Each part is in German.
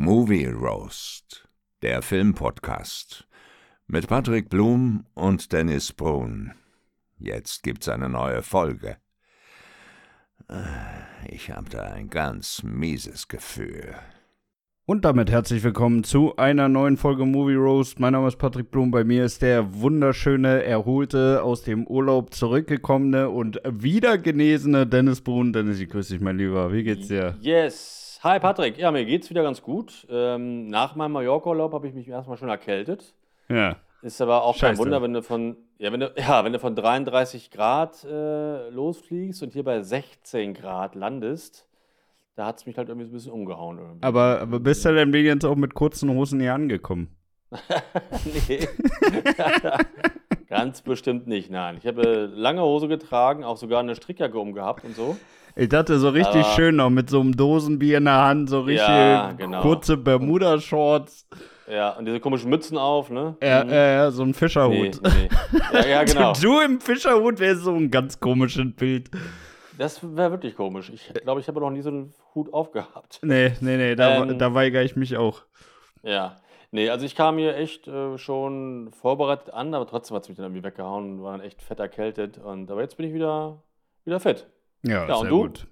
Movie Roast, der Filmpodcast mit Patrick Blum und Dennis Brun. Jetzt gibt's eine neue Folge. Ich habe da ein ganz mieses Gefühl. Und damit herzlich willkommen zu einer neuen Folge Movie Roast. Mein Name ist Patrick Blum. Bei mir ist der wunderschöne, erholte, aus dem Urlaub zurückgekommene und wieder genesene Dennis Brun. Dennis, ich grüße dich, mein Lieber. Wie geht's dir? Yes. Hi Patrick. Ja, mir geht's wieder ganz gut. Ähm, nach meinem Mallorca-Urlaub habe ich mich erstmal schon erkältet. Ja. Ist aber auch kein Scheiße. Wunder, wenn du von, ja, wenn du, ja, wenn du von 33 Grad äh, losfliegst und hier bei 16 Grad landest, da hat es mich halt irgendwie so ein bisschen umgehauen. Irgendwie. Aber, aber bist du denn wenigstens auch mit kurzen Hosen hier angekommen? nee. Ganz bestimmt nicht, nein. Ich habe lange Hose getragen, auch sogar eine Strickjacke umgehabt und so. Ich dachte so richtig Aber- schön noch mit so einem Dosenbier in der Hand, so richtig Ja, genau. kurze Bermuda-Shorts. Ja, und diese komischen Mützen auf, ne? Ja, Mhm. ja, so ein nee, Fischerhut. nee. Ja, ja, genau. Du im Fischerhut wäre so ein ganz komisches Bild. Das wäre wirklich komisch. Ich glaube, ich habe noch nie so einen Hut aufgehabt. Nee, nee, nee, da, Ähm, da weigere ich mich auch. Ja. Nee, also ich kam hier echt äh, schon vorbereitet an, aber trotzdem hat es mich dann irgendwie weggehauen und war dann echt fett erkältet. Und, aber jetzt bin ich wieder, wieder fit. Ja, Ja, und du? gut.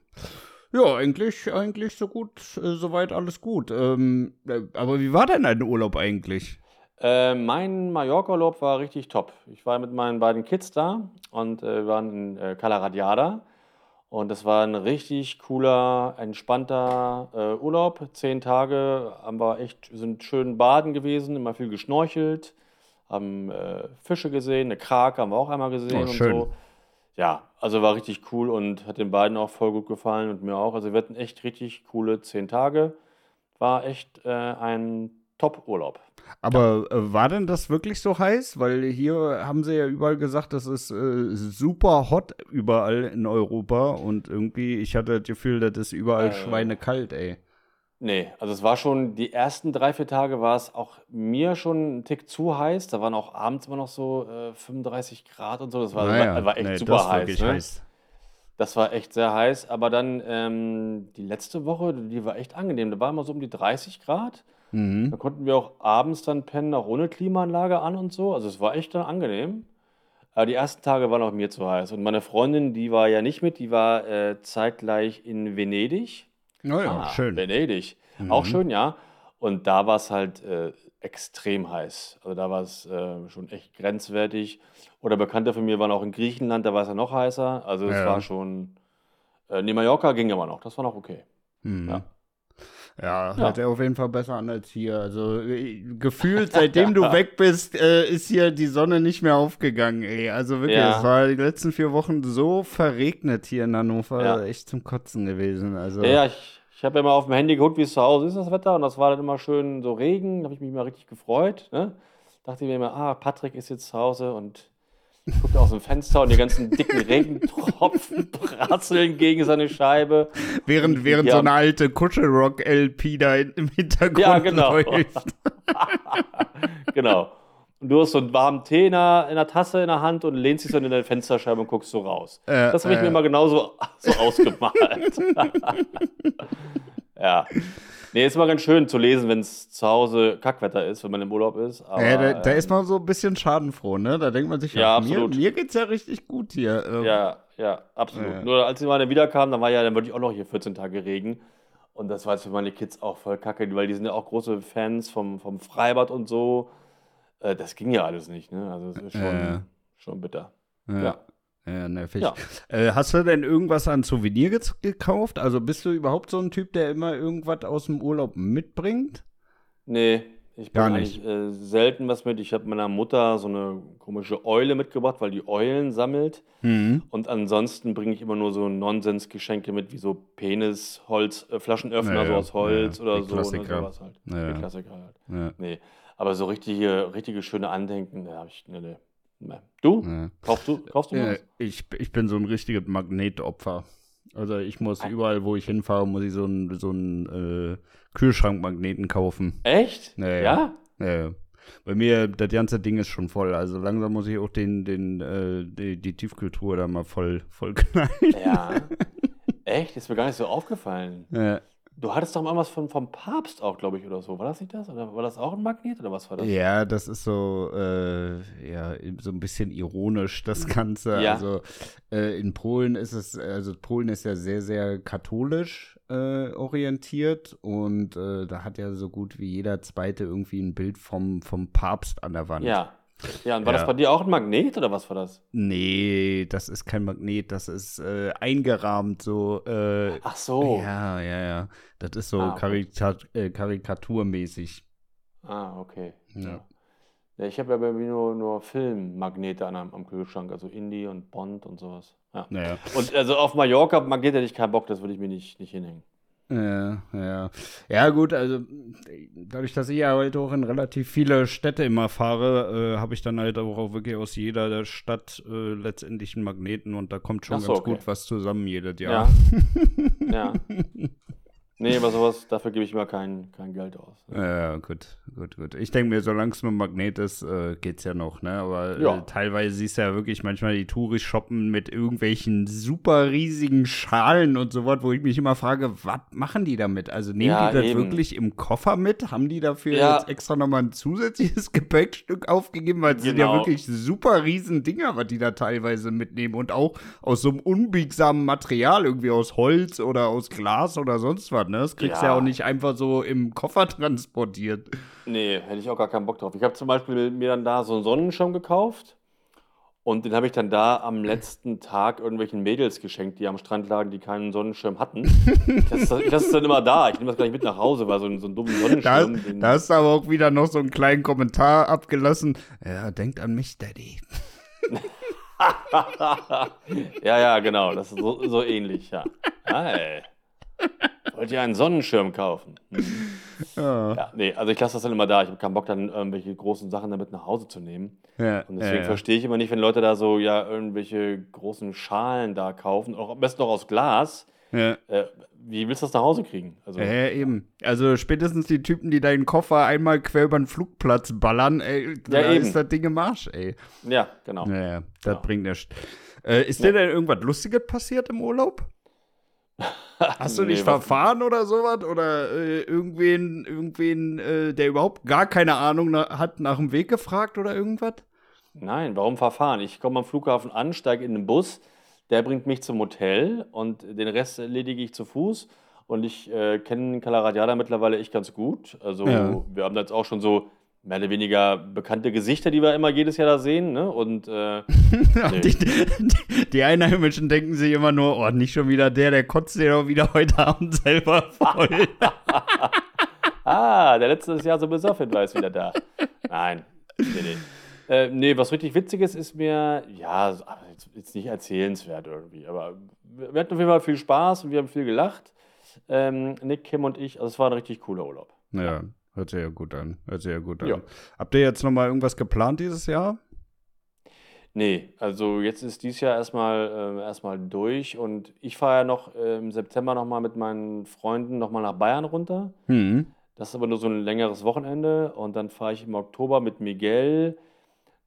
Ja, eigentlich, eigentlich so gut, äh, soweit alles gut. Ähm, äh, aber wie war denn dein Urlaub eigentlich? Äh, mein Mallorca-Urlaub war richtig top. Ich war mit meinen beiden Kids da und äh, wir waren in äh, Cala Radiada. Und das war ein richtig cooler, entspannter äh, Urlaub. Zehn Tage haben wir echt, sind schön baden gewesen, immer viel geschnorchelt, haben Fische gesehen, eine Krake haben wir auch einmal gesehen Oh, und so. Ja, also war richtig cool und hat den beiden auch voll gut gefallen und mir auch. Also wir hatten echt richtig coole zehn Tage. War echt äh, ein Top-Urlaub. Aber äh, war denn das wirklich so heiß? Weil hier haben sie ja überall gesagt, das ist äh, super hot überall in Europa. Und irgendwie, ich hatte das Gefühl, das ist überall Äh. schweinekalt, ey. Nee, also es war schon, die ersten drei, vier Tage war es auch mir schon ein Tick zu heiß. Da waren auch abends immer noch so äh, 35 Grad und so. Das war, Naja, war, war echt nee, super das heiß, ne? heiß. Das war echt sehr heiß. Aber dann ähm, die letzte Woche, die war echt angenehm. Da war immer so um die 30 Grad. Mhm. Da konnten wir auch abends dann pennen, auch ohne Klimaanlage an und so. Also es war echt dann angenehm. Aber die ersten Tage waren auch mir zu heiß. Und meine Freundin, die war ja nicht mit, die war äh, zeitgleich in Venedig. Naja, Ah, schön. Venedig. Mhm. Auch schön, ja. Und da war es halt äh, extrem heiß. Also da war es äh, schon echt grenzwertig. Oder Bekannte von mir waren auch in Griechenland, da war es ja noch heißer. Also es Ja. war schon. Äh, nee, Mallorca ging aber noch, das war noch okay. Mhm. Ja. Ja, Ja. hört ja auf jeden Fall besser an als hier. Also äh, gefühlt, seitdem du weg bist, äh, ist hier die Sonne nicht mehr aufgegangen, ey. Also wirklich, Ja. es war die letzten vier Wochen so verregnet hier in Hannover, Ja. echt zum Kotzen gewesen. Also, Ja, ich, ich habe ja immer auf dem Handy geguckt, wie es zu Hause ist, das Wetter. Und das war dann immer schön so Regen. Da habe ich mich immer richtig gefreut. Ne? Dachte mir immer, ah, Patrick ist jetzt zu Hause und guckt aus dem Fenster und die ganzen dicken Regentropfen prasseln gegen seine Scheibe. während während Ja. so eine alte Kuschelrock-LP da im Hintergrund Ja, genau. läuft. Genau. Und du hast so einen warmen Tee in der, in der Tasse in der Hand und lehnst dich so in deine Fensterscheibe und guckst so raus. Äh, das habe ich äh. mir immer genauso so ausgemalt. ja. Nee, ist immer ganz schön zu lesen, wenn es zu Hause Kackwetter ist, wenn man im Urlaub ist. Aber, Ja, da, da ähm, ist man so ein bisschen schadenfroh, ne? Da denkt man sich, Ja, mir, mir geht's ja richtig gut hier. Ähm, Ja, ja, absolut. Ja. Nur als sie mal dann wiederkamen, dann war ja dann wirklich auch noch hier 14 Tage Regen. Und das war jetzt für meine Kids auch voll kacke, weil die sind ja auch große Fans vom, vom Freibad und so. Äh, das ging ja alles nicht, ne? Also es ist schon, ja. schon bitter. Ja. Ja. Nervig. Ja. Äh, hast du denn irgendwas an Souvenir ge gekauft? Also bist du überhaupt so ein Typ, der immer irgendwas aus dem Urlaub mitbringt? Nee, ich Gar bringe nicht. äh, selten was mit. Ich habe meiner Mutter so eine komische Eule mitgebracht, weil die Eulen sammelt. Mhm. Und ansonsten bringe ich immer nur so Nonsensgeschenke mit, wie so Penis, Holz, äh, Flaschenöffner Ja, so aus Holz ja, oder so. Ne, Klassiker. sowas halt. Ja. Die Klassiker halt. Ja. Nee, aber so richtige, richtige schöne Andenken, da habe ich, nee, nee. Nee. Du? Ja. Kaufst du, kaufst du was? ich, ich bin so ein richtiges Magnetopfer. Also ich muss überall, wo ich hinfahre, muss ich so einen so einen, äh, Kühlschrankmagneten kaufen. Echt? Ja, ja. Ja? Ja, ja. Bei mir, das ganze Ding ist schon voll. Also langsam muss ich auch den, den, äh, die, die Tiefkühltruhe da mal voll, voll knallen. Ja. Echt? Ist mir gar nicht so aufgefallen. Ja. Du hattest doch mal was von, vom Papst auch, glaube ich, oder so. War das nicht das? Oder war das auch ein Magnet oder was war das? Ja, das ist so, äh, ja, so ein bisschen ironisch, das Ganze. Ja. Also äh, in Polen ist es, also Polen ist ja sehr, sehr katholisch äh, orientiert und äh, da hat ja so gut wie jeder Zweite irgendwie ein Bild vom, vom Papst an der Wand. Ja. Ja, und war Ja. das bei dir auch ein Magnet oder was war das? Nee, das ist kein Magnet, das ist äh, eingerahmt, so. Äh, Ach so. Ja, ja, ja. Das ist so Ah, okay. Äh, karikaturmäßig. Ah, okay. Ja. Ja, ich habe ja bei mir nur, nur Filmmagnete an, am am Kühlschrank, also Indie und Bond und sowas. Ja. Naja. Und also auf Mallorca Magnet hätte ich keinen Bock, das würde ich mir nicht, nicht hinhängen. Ja, ja. Ja, gut, also dadurch, dass ich ja halt auch in relativ viele Städte immer fahre, äh, habe ich dann halt auch, wirklich aus jeder der Stadt äh, letztendlich einen Magneten und da kommt schon so, ganz okay. gut was zusammen jedes Ja. Jahr. ja. Nee, aber sowas, dafür gebe ich mir kein, kein Geld aus. Ja, gut, gut, gut. Ich denke mir, solange es nur ein Magnet ist, äh, geht's ja noch, ne? Aber Ja. äh, teilweise siehst du ja wirklich manchmal die Touris shoppen mit irgendwelchen super riesigen Schalen und so was, wo ich mich immer frage, was machen die damit? Also nehmen Ja, die das eben. wirklich im Koffer mit? Haben die dafür Ja. jetzt extra nochmal ein zusätzliches Gepäckstück aufgegeben? Weil es sind ja Genau. wirklich super riesen Dinger, was die da teilweise mitnehmen und auch aus so einem unbiegsamen Material, irgendwie aus Holz oder aus Glas oder sonst was, ne? Das kriegst du ja Ja. auch nicht einfach so im Koffer transportiert. Nee, hätte ich auch gar keinen Bock drauf. Ich habe zum Beispiel mir dann da so einen Sonnenschirm gekauft und den habe ich dann da am letzten Tag irgendwelchen Mädels geschenkt, die am Strand lagen, die keinen Sonnenschirm hatten. Das, ich lasse es dann immer da. Ich nehme das gar nicht mit nach Hause, weil so ein, so ein Da, Sonnenschirm. den- da hast du aber auch wieder noch so einen kleinen Kommentar abgelassen. Ja, denkt an mich, Daddy. ja, ja, genau. Das ist so, so ähnlich, ja. Hi. Wollt ihr einen Sonnenschirm kaufen? Hm. Ja, Ja, nee, also ich lasse das dann immer da. Ich habe keinen Bock, dann irgendwelche großen Sachen damit nach Hause zu nehmen. ja, Und deswegen ja, verstehe ich immer nicht, wenn Leute da so ja irgendwelche großen Schalen da kaufen, auch am besten noch aus Glas. Ja. Äh, wie willst du das nach Hause kriegen? Also, Ja, ja, eben. Also spätestens die Typen, die deinen Koffer einmal quer über den Flugplatz ballern, ey, da Ja, ist das Ding im Arsch, ey. ja, genau. Ja, ja, das Ja. bringt nichts. Äh, ist dir denn irgendwas Lustiges passiert im Urlaub? Hast du Nee, dich verfahren oder sowas? Oder äh, irgendwen, irgendwen äh, der überhaupt gar keine Ahnung na hat, nach dem Weg gefragt oder irgendwas? Nein, warum verfahren? Ich komme am Flughafen an, steige in den Bus, der bringt mich zum Hotel und den Rest erledige ich zu Fuß. Und ich äh, kenne Calaradiada mittlerweile echt ganz gut. Also Ja. wir haben da jetzt auch schon so mehr oder weniger bekannte Gesichter, die wir immer jedes Jahr da sehen. Ne? Und äh, Nee. Die, die, die Einheimischen denken sich immer nur, oh, nicht schon wieder der, der kotzt dir doch wieder heute Abend selber voll. Ah, der letztes Jahr so besoffen war, ist wieder da. Nein, nee, nee. Äh, nee, was richtig Witziges ist mir, ja, jetzt, jetzt nicht erzählenswert irgendwie, aber wir wir hatten auf jeden Fall viel Spaß und wir haben viel gelacht. Ähm, Nick, Kim und ich, also es war ein richtig cooler Urlaub. ja, hört sich ja gut an. Hört sich ja gut an. Ja. Habt ihr jetzt noch mal irgendwas geplant dieses Jahr? Nee, also jetzt ist dieses Jahr erstmal ähm, erstmal durch und ich fahre ja noch äh, im September nochmal mit meinen Freunden nochmal nach Bayern runter. Hm. Das ist aber nur so ein längeres Wochenende und dann fahre ich im Oktober mit Miguel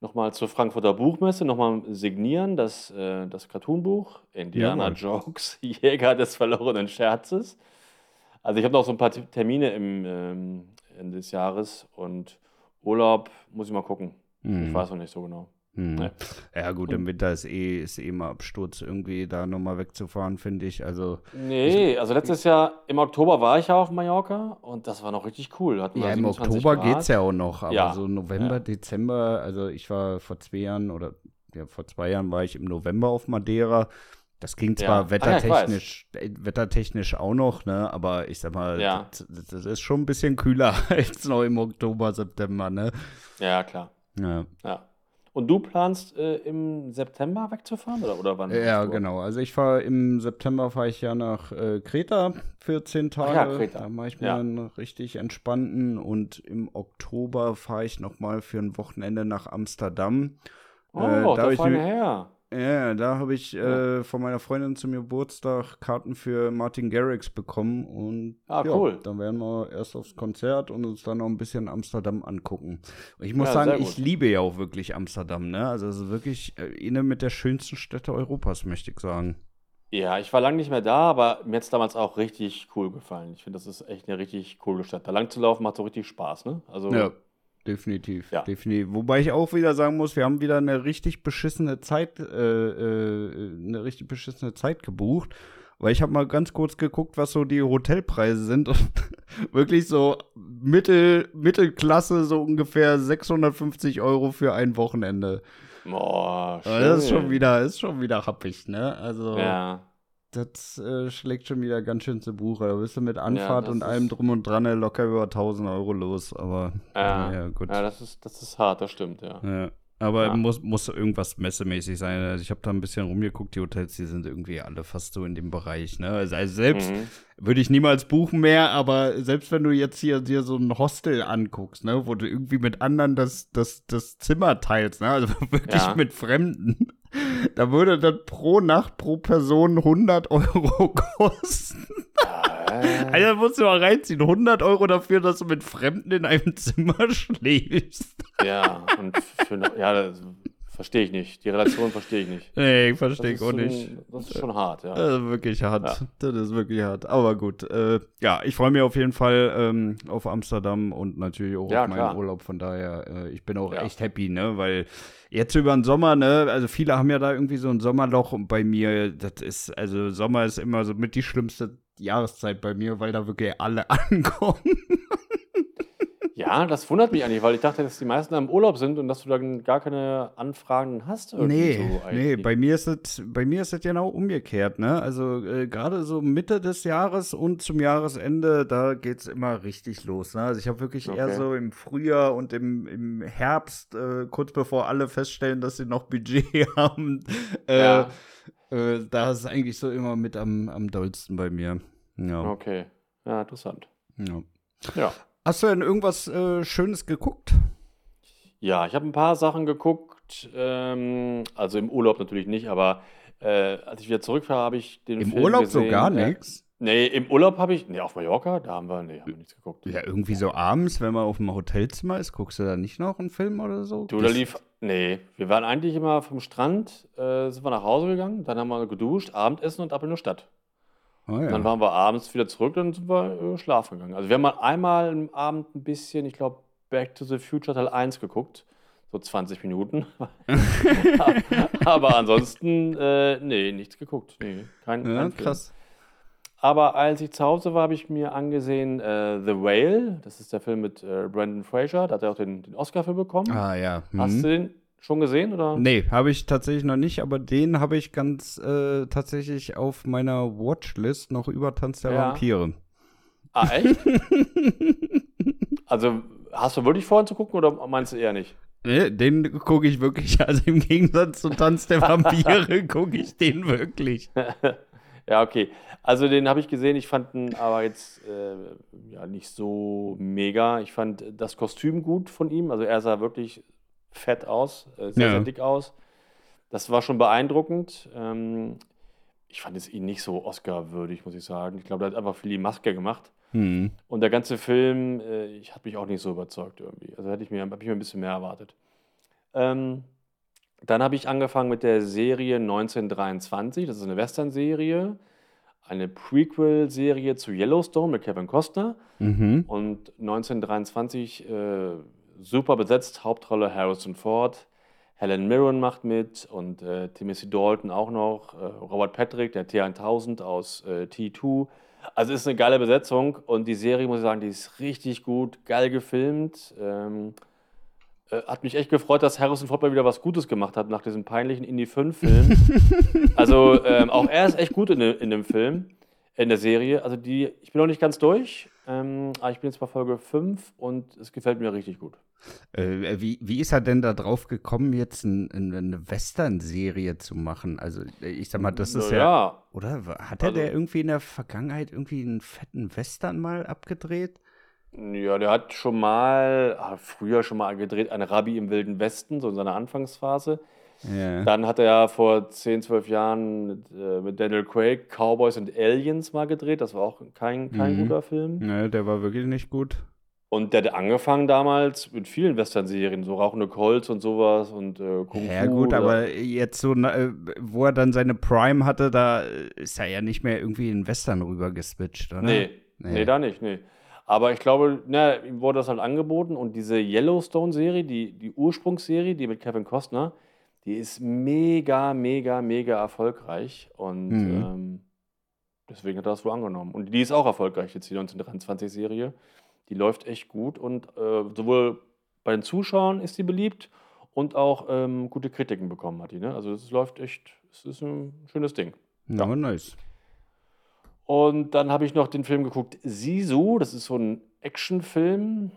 nochmal zur Frankfurter Buchmesse, nochmal signieren, das, äh, das Cartoonbuch Indiana Jawohl. Jokes, Jäger des verlorenen Scherzes. Also ich habe noch so ein paar Termine im ähm, Ende des Jahres und Urlaub muss ich mal gucken. Ich Hm. weiß noch nicht so genau. Hm. Nee. Ja, gut, im Winter ist eh, ist eh mal Absturz, irgendwie da nochmal wegzufahren, finde ich. Also, Nee, also letztes Jahr im Oktober war ich ja auf Mallorca und das war noch richtig cool. Hatten ja, im 27 Oktober Grad. geht's ja auch noch, aber Ja. so November, Ja. Dezember, also ich war vor zwei Jahren oder ja, vor zwei Jahren war ich im November auf Madeira. Das ging Ja. zwar Ah ja, wettertechnisch, äh, wettertechnisch auch noch, ne? Aber ich sag mal, Ja. das, das ist schon ein bisschen kühler als noch im Oktober, September, ne? Ja, klar. Ja. Und du planst äh, im September wegzufahren oder, oder wann? Ja, genau. Also ich fahre im September fahre ich ja nach äh, Kreta für zehn Tage. ja, Kreta. Da mache ich mir einen richtig entspannten und im Oktober fahre ich noch mal für ein Wochenende nach Amsterdam. Oh, Äh, da da fahren wir her. Ja, da habe ich Ja. äh, von meiner Freundin zum Geburtstag Karten für Martin Garrix bekommen und Ah, ja, cool. dann werden wir erst aufs Konzert und uns dann noch ein bisschen Amsterdam angucken. Und ich muss Ja, sagen, ich liebe ja auch wirklich Amsterdam, ne? Also es ist wirklich äh, eine mit der schönsten Städte Europas, möchte ich sagen. Ja, ich war lange nicht mehr da, aber mir hat es damals auch richtig cool gefallen. Ich finde, das ist echt eine richtig coole Stadt. Da lang zu laufen macht so richtig Spaß, ne? Also, Ja, definitiv. Ja. definitiv. Wobei ich auch wieder sagen muss, wir haben wieder eine richtig beschissene Zeit, äh, äh, eine richtig beschissene Zeit gebucht. Weil ich habe mal ganz kurz geguckt, was so die Hotelpreise sind und wirklich so Mittel, Mittelklasse, so ungefähr 650 Euro für ein Wochenende. boah, schön. Aber das ist schon wieder, ist schon wieder happig, ne? Also Ja, das äh, schlägt schon wieder ganz schön zu Buche. Da bist du mit Anfahrt das und allem drum und dran locker über 1000 Euro los. Aber ja, ja, gut. ja das, ist, das ist hart, das stimmt, ja. Ja. Aber Ja. muss, muss irgendwas messemäßig sein. Also ich habe da ein bisschen rumgeguckt, die Hotels, die sind irgendwie alle fast so in dem Bereich. Ne? Also, also selbst Mhm. würde ich niemals buchen mehr, aber selbst wenn du jetzt hier dir so ein Hostel anguckst, ne, wo du irgendwie mit anderen das, das, das Zimmer teilst, ne? also wirklich Ja. mit Fremden, da würde das pro Nacht pro Person 100 Euro kosten. Äh, Also musst du mal reinziehen, 100 Euro dafür, dass du mit Fremden in einem Zimmer schläfst. ja, und für, ja, das verstehe ich nicht. Die Relation verstehe ich nicht. Nee, ich verstehe ist, auch nicht. das ist schon hart, ja. Das ist wirklich hart. Ja. Das ist wirklich hart. Aber gut. Äh, ja, ich freue mich auf jeden Fall ähm, auf Amsterdam und natürlich auch Ja, auf meinen klar. Urlaub. Von daher, äh, ich bin auch Ja. echt happy, ne? Weil jetzt über den Sommer, ne? Also viele haben ja da irgendwie so ein Sommerloch und bei mir, das ist, also Sommer ist immer so mit die schlimmste Jahreszeit bei mir, weil da wirklich alle ankommen. Ja, das wundert mich eigentlich, weil ich dachte, dass die meisten im Urlaub sind und dass du dann gar keine Anfragen hast. Nee, so nee, bei mir ist es, bei mir ist es genau umgekehrt, ne? Also äh, gerade so Mitte des Jahres und zum Jahresende, da geht's immer richtig los, ne? Also ich habe wirklich eher Okay. so im Frühjahr und im, im Herbst, äh, kurz bevor alle feststellen, dass sie noch Budget haben, äh, Ja. Äh, da ist es eigentlich so immer mit am, am dollsten bei mir. Ja. Okay, ja, interessant. ja. Ja. Hast du denn irgendwas äh, Schönes geguckt? Ja, ich habe ein paar Sachen geguckt, ähm, also im Urlaub natürlich nicht, aber äh, als ich wieder zurück war, habe ich den Im Film Urlaub gesehen. so gar äh, nichts? Nee, im Urlaub habe ich, nee, auf Mallorca, da haben wir, nee, haben wir nichts geguckt. Ja, irgendwie so abends, wenn man auf dem Hotelzimmer ist, guckst du da nicht noch einen Film oder so? Du, da lief, nee, wir waren eigentlich immer vom Strand, äh, sind wir nach Hause gegangen, dann haben wir geduscht, Abendessen und ab in die Stadt. Oh, ja. Dann waren wir abends wieder zurück, dann sind wir äh, schlafen gegangen. Also wir haben mal einmal am Abend ein bisschen, ich glaube, Back to the Future Teil 1 geguckt. So 20 Minuten. Aber ansonsten, äh, nee, nichts geguckt. Nee, kein, ja, kein Film. Aber als ich zu Hause war, habe ich mir angesehen äh, The Whale. Das ist der Film mit äh, Brandon Fraser. Da hat er auch den, den Oscar für bekommen. Ah ja. Hast Mhm. du den schon gesehen? Oder? Nee, habe ich tatsächlich noch nicht, aber den habe ich ganz äh, tatsächlich auf meiner Watchlist noch über Tanz der Ja. Vampire. Ah, echt? also, hast du wirklich vor, ihn zu gucken oder meinst du eher nicht? Nee, den gucke ich wirklich, also im Gegensatz zu Tanz der Vampire gucke ich den wirklich. Ja, okay. Also den habe ich gesehen, ich fand ihn aber jetzt äh, ja, nicht so mega. Ich fand das Kostüm gut von ihm. Also er sah wirklich fett aus, äh, sehr, Ja. sehr dick aus. Das war schon beeindruckend. Ähm, ich fand es ihn nicht so Oscar-würdig, muss ich sagen. Ich glaube, er hat einfach viel die Maske gemacht. Hm. Und Und der ganze Film, äh, ich hat mich auch nicht so überzeugt irgendwie. Also hätte ich mir, habe ich mir ein bisschen mehr erwartet. Ähm, dann habe ich angefangen mit der Serie 1923. Das ist eine Western-Serie, eine Prequel-Serie zu Yellowstone mit Kevin Costner. Mhm. Und 1923 äh, super besetzt, Hauptrolle Harrison Ford, Helen Mirren macht mit und äh, Timothy Dalton auch noch, äh, Robert Patrick, der T1000 aus äh, T2. Also ist eine geile Besetzung und die Serie, muss ich sagen, die ist richtig gut, geil gefilmt. Ähm, äh, hat mich echt gefreut, dass Harrison Ford mal wieder was Gutes gemacht hat nach diesem peinlichen Indie-5-Film. also ähm, auch er ist echt gut in, in dem Film, in der Serie. Also die, ich bin noch nicht ganz durch, ähm, aber ich bin jetzt bei Folge 5 und es gefällt mir richtig gut. Äh, wie, wie ist er denn da drauf gekommen, jetzt ein, ein, eine Western-Serie zu machen? Also, äh, ich sag mal, das ist ja. ja. Oder hat er Also- der irgendwie in der Vergangenheit irgendwie einen fetten Western mal abgedreht? Ja, der hat schon mal, ah, früher schon mal gedreht, ein Rabbi im Wilden Westen, so in seiner Anfangsphase. Ja. Dann hat er ja vor 10, 12 Jahren mit, äh, mit Daniel Craig Cowboys and Aliens mal gedreht. Das war auch kein, kein Mhm. guter Film. Ne, der war wirklich nicht gut. Und der hat angefangen damals mit vielen Western-Serien, so Rauchende Colts und sowas und äh, Kung Ja, Fu. gut, aber jetzt so, äh, wo er dann seine Prime hatte, da ist er ja nicht mehr irgendwie in Western rüber geswitcht, oder? Nee, Nee. nee, da nicht, nee. Aber ich glaube, na, ihm wurde das halt angeboten und diese Yellowstone-Serie, die, die Ursprungsserie, die mit Kevin Costner, die ist mega, mega, mega erfolgreich und Mhm. ähm, deswegen hat er das wohl angenommen. Und die ist auch erfolgreich jetzt, die 1923-Serie. Die läuft echt gut und äh, sowohl bei den Zuschauern ist sie beliebt und auch ähm, gute Kritiken bekommen hat die. Ne? Also es läuft echt, es ist ein schönes Ding. Ja, nice. Und dann habe ich noch den Film geguckt, Sisu. Das ist so ein Actionfilm.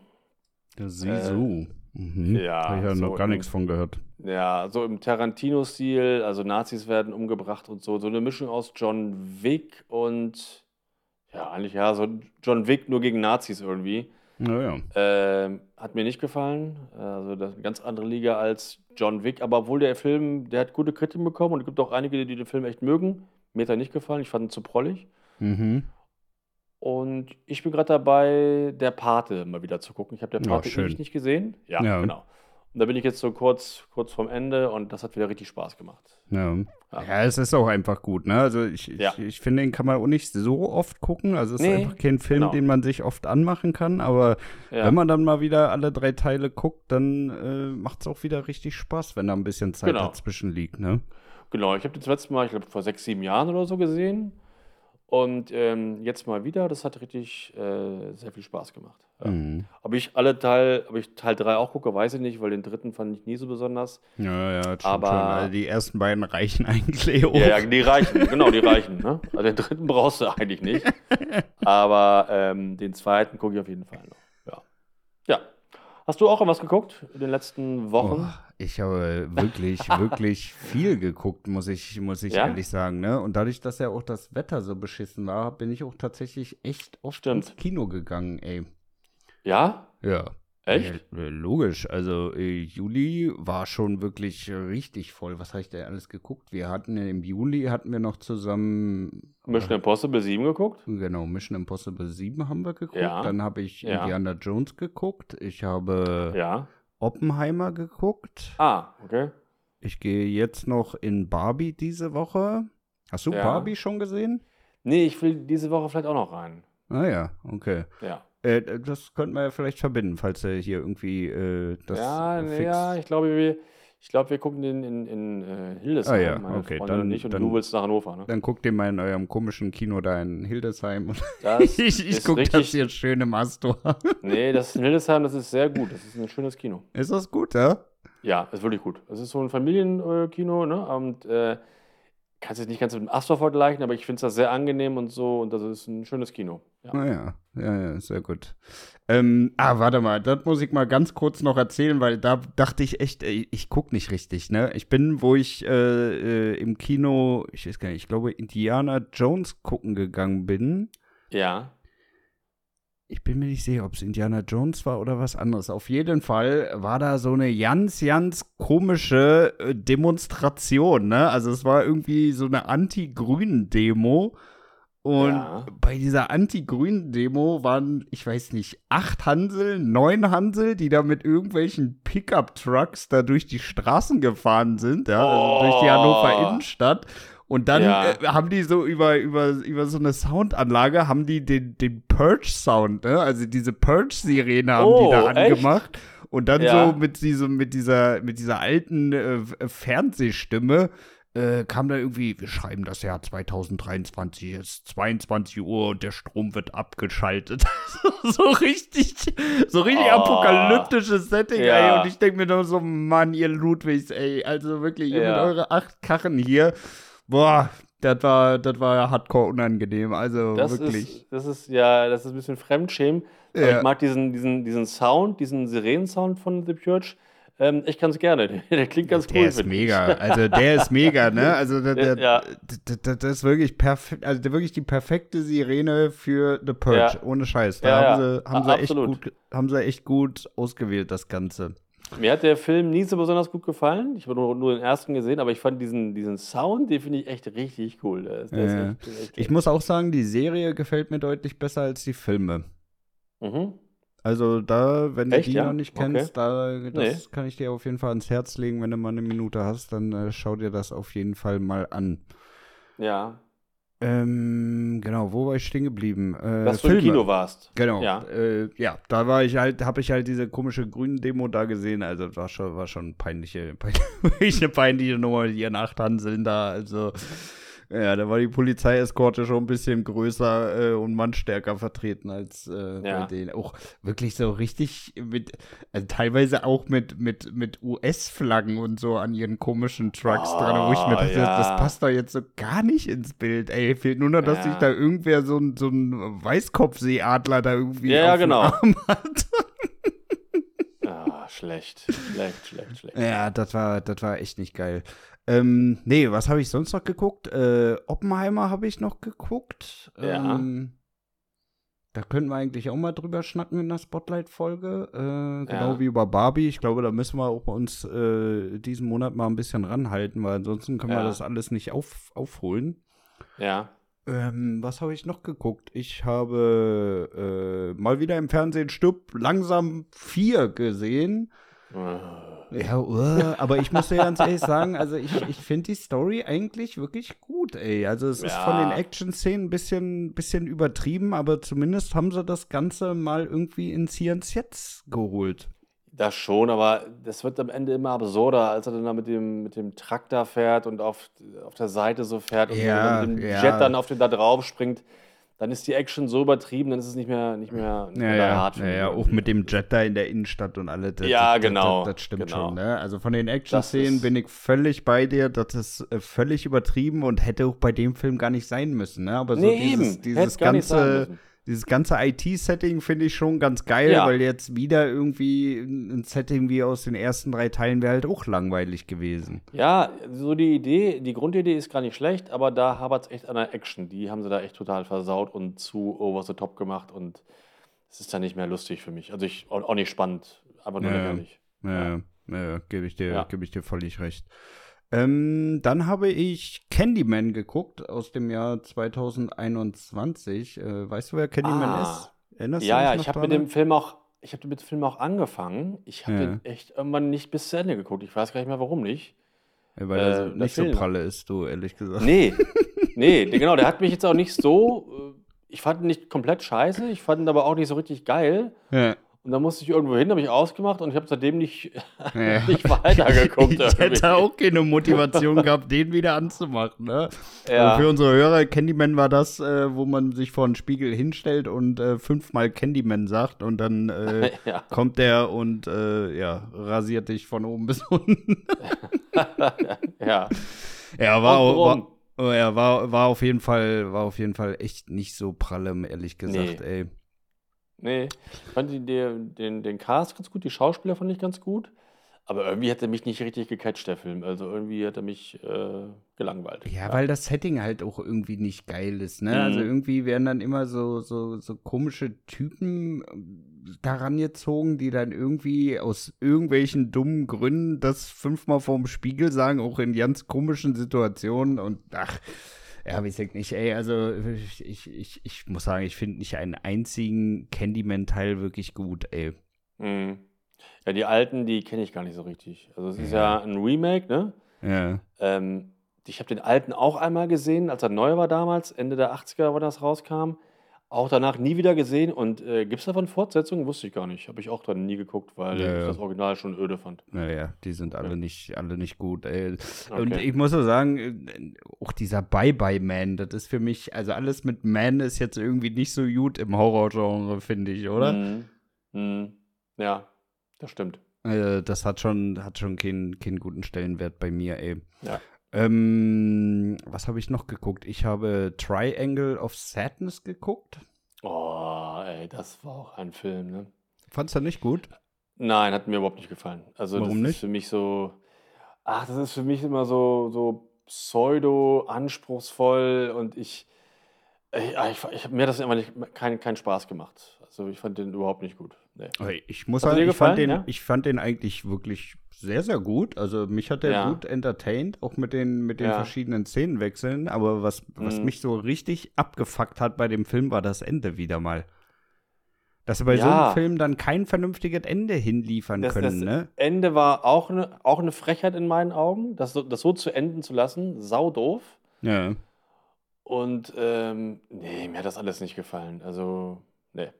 Der Sisu. mhm. Äh, ja, Hab ich ja so noch gar nichts von gehört. Ja, so im Tarantino-Stil. Also Nazis werden umgebracht und so. So eine Mischung aus John Wick und ja, eigentlich ja, so John Wick nur gegen Nazis irgendwie. Naja. Ähm, hat mir nicht gefallen. Also das ist eine ganz andere Liga als John Wick. Aber obwohl der Film, der hat gute Kritiken bekommen und es gibt auch einige, die den Film echt mögen. Mir hat er nicht gefallen. Ich fand ihn zu prollig. Mhm. Und ich bin gerade dabei, der Pate mal wieder zu gucken. Ich habe der Pate schön. ewig nicht gesehen. Ja, Ja. genau. Und da bin ich jetzt so kurz, kurz vorm Ende und das hat wieder richtig Spaß gemacht. Ja. Ja. ja, es ist auch einfach gut, ne? Also ich, Ja. ich, ich finde, den kann man auch nicht so oft gucken. Also es ist Nee, einfach kein Film, genau. den man sich oft anmachen kann, aber wenn man dann mal wieder alle drei Teile guckt, dann äh, macht es auch wieder richtig Spaß, wenn da ein bisschen Zeit Genau. dazwischen liegt, ne? genau. Ich habe den das letzte Mal, ich glaube, vor sechs, sieben Jahren oder so gesehen. Und ähm, jetzt mal wieder. Das hat richtig äh, sehr viel Spaß gemacht. Ja. Mhm. Ob ich alle Teil, ob ich Teil 3 auch gucke, weiß ich nicht, weil den dritten fand ich nie so besonders. Ja, ja, schon, Aber- schon. Also die ersten beiden reichen eigentlich auch. Ja, ja, die reichen, genau, die reichen. Ne? Also den dritten brauchst du eigentlich nicht. Aber ähm, den zweiten gucke ich auf jeden Fall noch. Hast du auch was geguckt in den letzten Wochen? Oh, ich habe wirklich, wirklich viel geguckt, muss ich, muss ich Ja? ehrlich sagen. Ne? Und dadurch, dass ja auch das Wetter so beschissen war, bin ich auch tatsächlich echt oft Stimmt. ins Kino gegangen, ey. Ja? Ja. Echt? Ja, logisch. Also äh, Juli war schon wirklich äh, richtig voll. Was habe ich da alles geguckt? Wir hatten ja im Juli hatten wir noch zusammen Mission Impossible 7 geguckt? Genau, Mission Impossible 7 haben wir geguckt. Ja. Dann habe ich Ja. Indiana Jones geguckt. Ich habe Ja. Oppenheimer geguckt. Ah, okay. Ich gehe jetzt noch in Barbie diese Woche. Hast du. Barbie schon gesehen? Nee, ich will diese Woche vielleicht auch noch rein. Ah ja, okay. Ja. Äh, das könnten wir ja vielleicht verbinden, falls er hier irgendwie äh, das ja, fix. ja, ich glaube, wir, ich glaube, wir gucken den in, in äh, Hildesheim, Ah ja, meine okay, Freundin dann- und ich, und dann- du willst nach Hannover, ne? Dann guckt ihr mal in eurem komischen Kino da in Hildesheim. Und Das ich ich gucke das hier schön im Astor. Nee, das in Hildesheim, das ist sehr gut. Das ist ein schönes Kino. Ist das gut, ja? Ja, ist wirklich gut. Es ist so ein Familienkino, ne? Und äh, kannst es nicht ganz mit dem Astor vergleichen, aber ich finde es da sehr angenehm und so. Und das ist ein schönes Kino. Ja. Naja, ja, ja, sehr gut. Ähm, ah, warte mal, das muss ich mal ganz kurz noch erzählen, weil da dachte ich echt, ey, ich gucke nicht richtig, ne? Ich bin, wo ich äh, äh, im Kino, ich weiß gar nicht, ich glaube, Indiana Jones gucken gegangen bin. ja. Ich bin mir nicht sicher, ob es Indiana Jones war oder was anderes. Auf jeden Fall war da so eine ganz, ganz komische äh, Demonstration, ne? Also es war irgendwie so eine Anti-Grünen-Demo. Und Ja. bei dieser Anti-Grünen-Demo waren, ich weiß nicht, acht Hansel, neun Hansel, die da mit irgendwelchen Pickup-Trucks da durch die Straßen gefahren sind, ja, also durch die Oh. Hannover Innenstadt. Und dann Ja. äh, haben die so über, über, über so eine Soundanlage, haben die den, den Purge-Sound, ne? also diese Purge-Sirene haben die da Oh, echt? angemacht. Und dann Ja. so mit, diesem, mit, dieser, mit dieser alten äh, Fernsehstimme äh, kam da irgendwie, wir schreiben das Jahr 2023, es ist 22 Uhr und der Strom wird abgeschaltet. so richtig, so richtig Oh. apokalyptisches Setting, Ja. ey. Und ich denke mir nur so, Mann, ihr Ludwigs, ey. Also wirklich, ihr Ja. mit eure acht Karren hier. Boah, das war, das war hardcore unangenehm. Also Das wirklich. ist, das ist ja, das ist ein bisschen Fremdschämen. Ja. ich mag diesen, diesen, diesen Sound, diesen Sirenensound von The Purge. Ähm, ich kann es gerne. Der klingt ganz cool. Der ist finde ich. mega. Also der ist mega, ne? Also der, der, Ja. das ist wirklich perfekt, also der, wirklich die perfekte Sirene für The Purge, Ja. ohne Scheiß. Da haben sie, haben sie echt gut, haben sie echt gut ausgewählt, das Ganze. Mir hat der Film nie so besonders gut gefallen. Ich habe nur, nur den ersten gesehen, aber ich fand diesen, diesen Sound, den finde ich echt richtig cool. Der ist, der Ja. echt, echt Ich muss auch sagen, die Serie gefällt mir deutlich besser als die Filme. mhm. Also da, wenn Echt, du die ja? noch nicht kennst, da das Nee. kann ich dir auf jeden Fall ans Herz legen, wenn du mal eine Minute hast, dann äh, schau dir das auf jeden Fall mal an. Ja. Ähm, genau, wo war ich stehen geblieben? Äh, Dass du im Filme. Kino warst. Genau. Ja. Äh, ja, da war ich halt, habe ich halt diese komische grünen Demo da gesehen. Also das war schon, war schon peinliche, peinliche, eine peinliche Nummer mit ihren acht Hanseln da. Also ja, da war die Polizeieskorte schon ein bisschen größer äh, und mannstärker vertreten als äh, Ja. bei denen. Auch wirklich so richtig mit, also teilweise auch mit, mit, mit US-Flaggen und so an ihren komischen Trucks Oh, dran, wo ich mir dachte, ja. das passt doch jetzt so gar nicht ins Bild, ey. Fehlt nur noch, dass Ja. sich da irgendwer so ein, so ein Weißkopfseeadler da irgendwie Ja, auf genau. Arm hat. Ah, schlecht. Schlecht, schlecht, schlecht. Ja, das war, das war echt nicht geil. Ähm, nee, was habe ich sonst noch geguckt? Äh, Oppenheimer habe ich noch geguckt. Ja. Ähm, da könnten wir eigentlich auch mal drüber schnacken in der Spotlight-Folge. Äh, genau Ja. wie über Barbie. Ich glaube, da müssen wir auch uns äh, diesen Monat mal ein bisschen ranhalten, weil ansonsten können wir Ja. das alles nicht auf, aufholen. Ja. Ähm, was habe ich noch geguckt? Ich habe äh, mal wieder im Fernsehen Stück langsam vier gesehen. Ja, uh, aber ich muss dir ganz ehrlich sagen, also ich, ich finde die Story eigentlich wirklich gut, ey. Also es ist Ja. von den Action-Szenen ein bisschen, bisschen übertrieben, aber zumindest haben sie das Ganze mal irgendwie ins Hier Jetzt geholt. Das schon, aber das wird am Ende immer absurder, als er dann da mit dem, mit dem Traktor fährt und auf, auf der Seite so fährt und Ja, mit dem ja. Jet dann auf den da drauf springt. Dann ist die Action so übertrieben, dann ist es nicht mehr, nicht mehr, nicht Ja, mehr ja, hart. ja, ja, auch mit dem Jet da in der Innenstadt und alles. Das, Ja, das, genau, Das, das stimmt genau. schon, ne? Also von den Action-Szenen bin ich völlig bei dir. Das ist äh, völlig übertrieben und hätte auch bei dem Film gar nicht sein müssen, ne? Aber so Nee, dieses, eben. dieses ganze. Dieses ganze IT-Setting finde ich schon ganz geil, Ja. weil jetzt wieder irgendwie ein Setting wie aus den ersten drei Teilen wäre halt auch langweilig gewesen. Ja, so die Idee, die Grundidee ist gar nicht schlecht, aber da hapert es echt an der Action. Die haben sie da echt total versaut und zu over the top gemacht und es ist dann nicht mehr lustig für mich. Also ich auch nicht spannend, aber nur Ja. lächerlich. Ja, ja, gebe ich dir, Ja. gebe ich dir völlig recht. Ähm, dann habe ich Candyman geguckt aus dem Jahr 2021. Äh, weißt du, wer Candyman Ah. ist? Erinnerst Ja, du dich ja, ich habe mit dem Film auch, ich habe mit dem Film auch angefangen. Ich habe Ja. den echt irgendwann nicht bis zu Ende geguckt. Ich weiß gar nicht mehr, warum nicht. Ja, weil er so äh, der nicht so pralle ist, du, ehrlich gesagt. Nee, nee, genau, der hat mich jetzt auch nicht so, äh, ich fand ihn nicht komplett scheiße, ich fand ihn aber auch nicht so richtig geil. Ja. Und dann musste ich irgendwo hin, habe ich ausgemacht und ich habe seitdem nicht, Ja. nicht weitergeguckt. Ich irgendwie. hätte auch keine Motivation gehabt, den wieder anzumachen, ne? Ja. Aber für unsere Hörer, Candyman war das, äh, wo man sich vor einen Spiegel hinstellt und äh, fünfmal Candyman sagt und dann äh, Ja. kommt der und äh, ja, rasiert dich von oben bis unten. ja. Ja, war, Und war, oh ja, war, war auf jeden Fall, war auf jeden Fall echt nicht so pralle, ehrlich gesagt, Nee. ey. Nee, ich fand die, den, den, den Cast ganz gut, die Schauspieler fand ich ganz gut. Aber irgendwie hat er mich nicht richtig gecatcht, der Film. Also irgendwie hat er mich äh, gelangweilt. Ja, weil das Setting halt auch irgendwie nicht geil ist, ne? Also Mhm. irgendwie werden dann immer so, so, so komische Typen ähm, daran gezogen, die dann irgendwie aus irgendwelchen dummen Gründen das fünfmal vorm Spiegel sagen, auch in ganz komischen Situationen und ach, ja, weiß ich nicht, ey, also ich, ich, ich, ich muss sagen, ich finde nicht einen einzigen Candyman-Teil wirklich gut, ey. Mhm. Ja, die alten, die kenne ich gar nicht so richtig. Also es ist ja ein Remake, ne? Ja. Ähm, ich habe den alten auch einmal gesehen, als er neu war damals, Ende der 80er, wo das rauskam. Auch danach nie wieder gesehen. Und äh, gibt es davon Fortsetzungen? Wusste ich gar nicht. Habe ich auch dann nie geguckt, weil Ja, ich das Original schon öde fand. Naja, die sind alle Ja. nicht, alle nicht gut. Ey. Und Okay. ich muss so sagen, äh, auch dieser Bye-Bye-Man, das ist für mich, also alles mit Man ist jetzt irgendwie nicht so gut im Horrorgenre, finde ich, oder? Mhm. Mhm. Ja, das stimmt. Äh, das hat schon, hat schon keinen, keinen guten Stellenwert bei mir, ey. Ja. Ähm, was habe ich noch geguckt? Ich habe Triangle of Sadness geguckt. Oh, ey, das war auch ein Film, ne? Fandst du nicht gut? Nein, hat mir überhaupt nicht gefallen. Also Warum das nicht? ist für mich so, ach, das ist für mich immer so, so pseudo-anspruchsvoll und ich, ich, ich, ich mir hat das immer nicht, keinen keinen Spaß gemacht. Also ich fand den überhaupt nicht gut. Nee. Okay, Ich muss sagen, ich fand, den, ja? ich fand den eigentlich wirklich sehr, sehr gut. Also mich hat der Ja. gut entertained, auch mit den, mit den Ja. verschiedenen Szenenwechseln. Aber was, was Mhm. mich so richtig abgefuckt hat bei dem Film, war das Ende wieder mal. Dass sie bei so Ja. einem Film dann kein vernünftiges Ende hinliefern Das, können, das ne? Ende war auch eine, auch eine Frechheit in meinen Augen, das, so- das so zu enden zu lassen. Sau doof. Ja. Und ähm, nee, mir hat das alles nicht gefallen. Also, nee.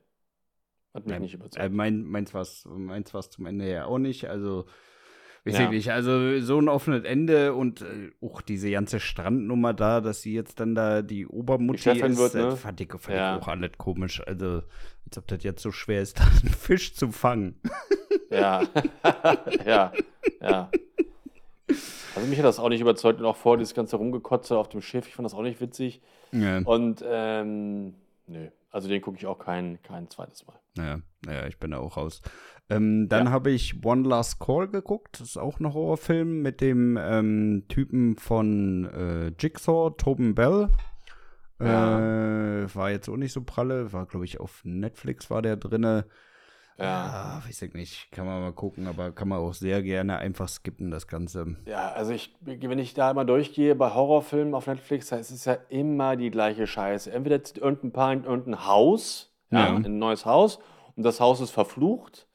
Hat mich Ja, nicht Äh, überzeugt. mein, meins war es meins war's zum Ende her auch nicht. Also, weiß Ja. ich nicht. Also, so ein offenes Ende und äh, auch diese ganze Strandnummer da, dass sie jetzt dann da die Obermutti Die ist, wird, äh, ne? fand ich, fand Ja. ich auch alles komisch. Also, als ob das jetzt so schwer ist, da einen Fisch zu fangen. Ja, ja, ja. Also mich hat das auch nicht überzeugt und auch vor dieses ganze Rumgekotze auf dem Schiff, ich fand das auch nicht witzig. Ja. Und ähm, nö, also den gucke ich auch kein, kein zweites Mal. Naja, naja, ich bin da auch raus. Ähm, dann Ja. habe ich One Last Call geguckt. Das ist auch ein Horrorfilm mit dem ähm, Typen von äh, Jigsaw, Tobin Bell. Äh, war jetzt auch nicht so pralle. War, glaube ich, auf Netflix war der drinne. Ja. Ah, weiß ich nicht. Kann man mal gucken, aber kann man auch sehr gerne einfach skippen, das Ganze. Ja, also ich, wenn ich da immer durchgehe bei Horrorfilmen auf Netflix, da ist es ja immer die gleiche Scheiße. Entweder zieht irgendein Paar in irgendein Haus, ja, Ja. in ein neues Haus, und das Haus ist verflucht,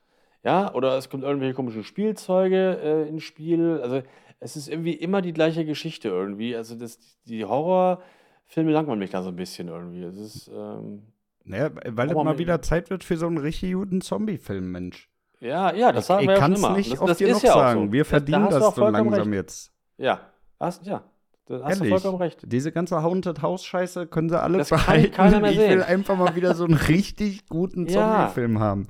ja, oder es kommt irgendwelche komischen Spielzeuge äh, ins Spiel. Also es ist irgendwie immer die gleiche Geschichte irgendwie. Also das, die Horrorfilme langweilen mich da so ein bisschen irgendwie. Es ist, ähm, Naja, weil es mal wieder Zeit wird für so einen richtig guten Zombie-Film, Mensch. ja, ja, das sagen ich wir ja kann schon es immer. nicht das, oft das genug ist ja sagen. so. Wir verdienen da das so langsam recht. jetzt. Ja, hast, ja, da hast du vollkommen recht. Diese ganze Haunted House Scheiße können sie alle Das kann behalten. mehr ich will sehen. einfach mal wieder so einen richtig guten Ja. Zombie-Film haben.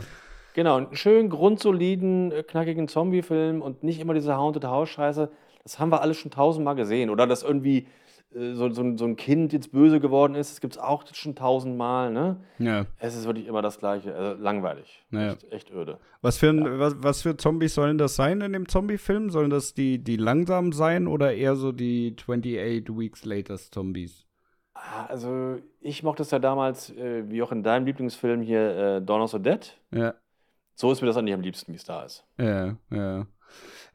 Genau, einen schönen, grundsoliden, äh, knackigen Zombie-Film und nicht immer diese Haunted House-Scheiße. Das haben wir alles schon tausendmal gesehen. Oder dass irgendwie so, so, ein- so ein Kind jetzt böse geworden ist, das gibt es auch schon tausendmal. Ne? Ja. Es ist wirklich immer das Gleiche. Also langweilig. Ja. Echt, echt öde. Was für, ein, was, was für Zombies sollen das sein in dem Zombie-Film? Sollen das die, die langsam sein oder eher so die 28 Weeks Later Zombies? Ah, Also, ich mochte es ja damals, äh, wie auch in deinem Lieblingsfilm hier, äh, Dawn of the Dead. Ja. So ist mir das eigentlich am liebsten, wie es da ist. Ja, ja.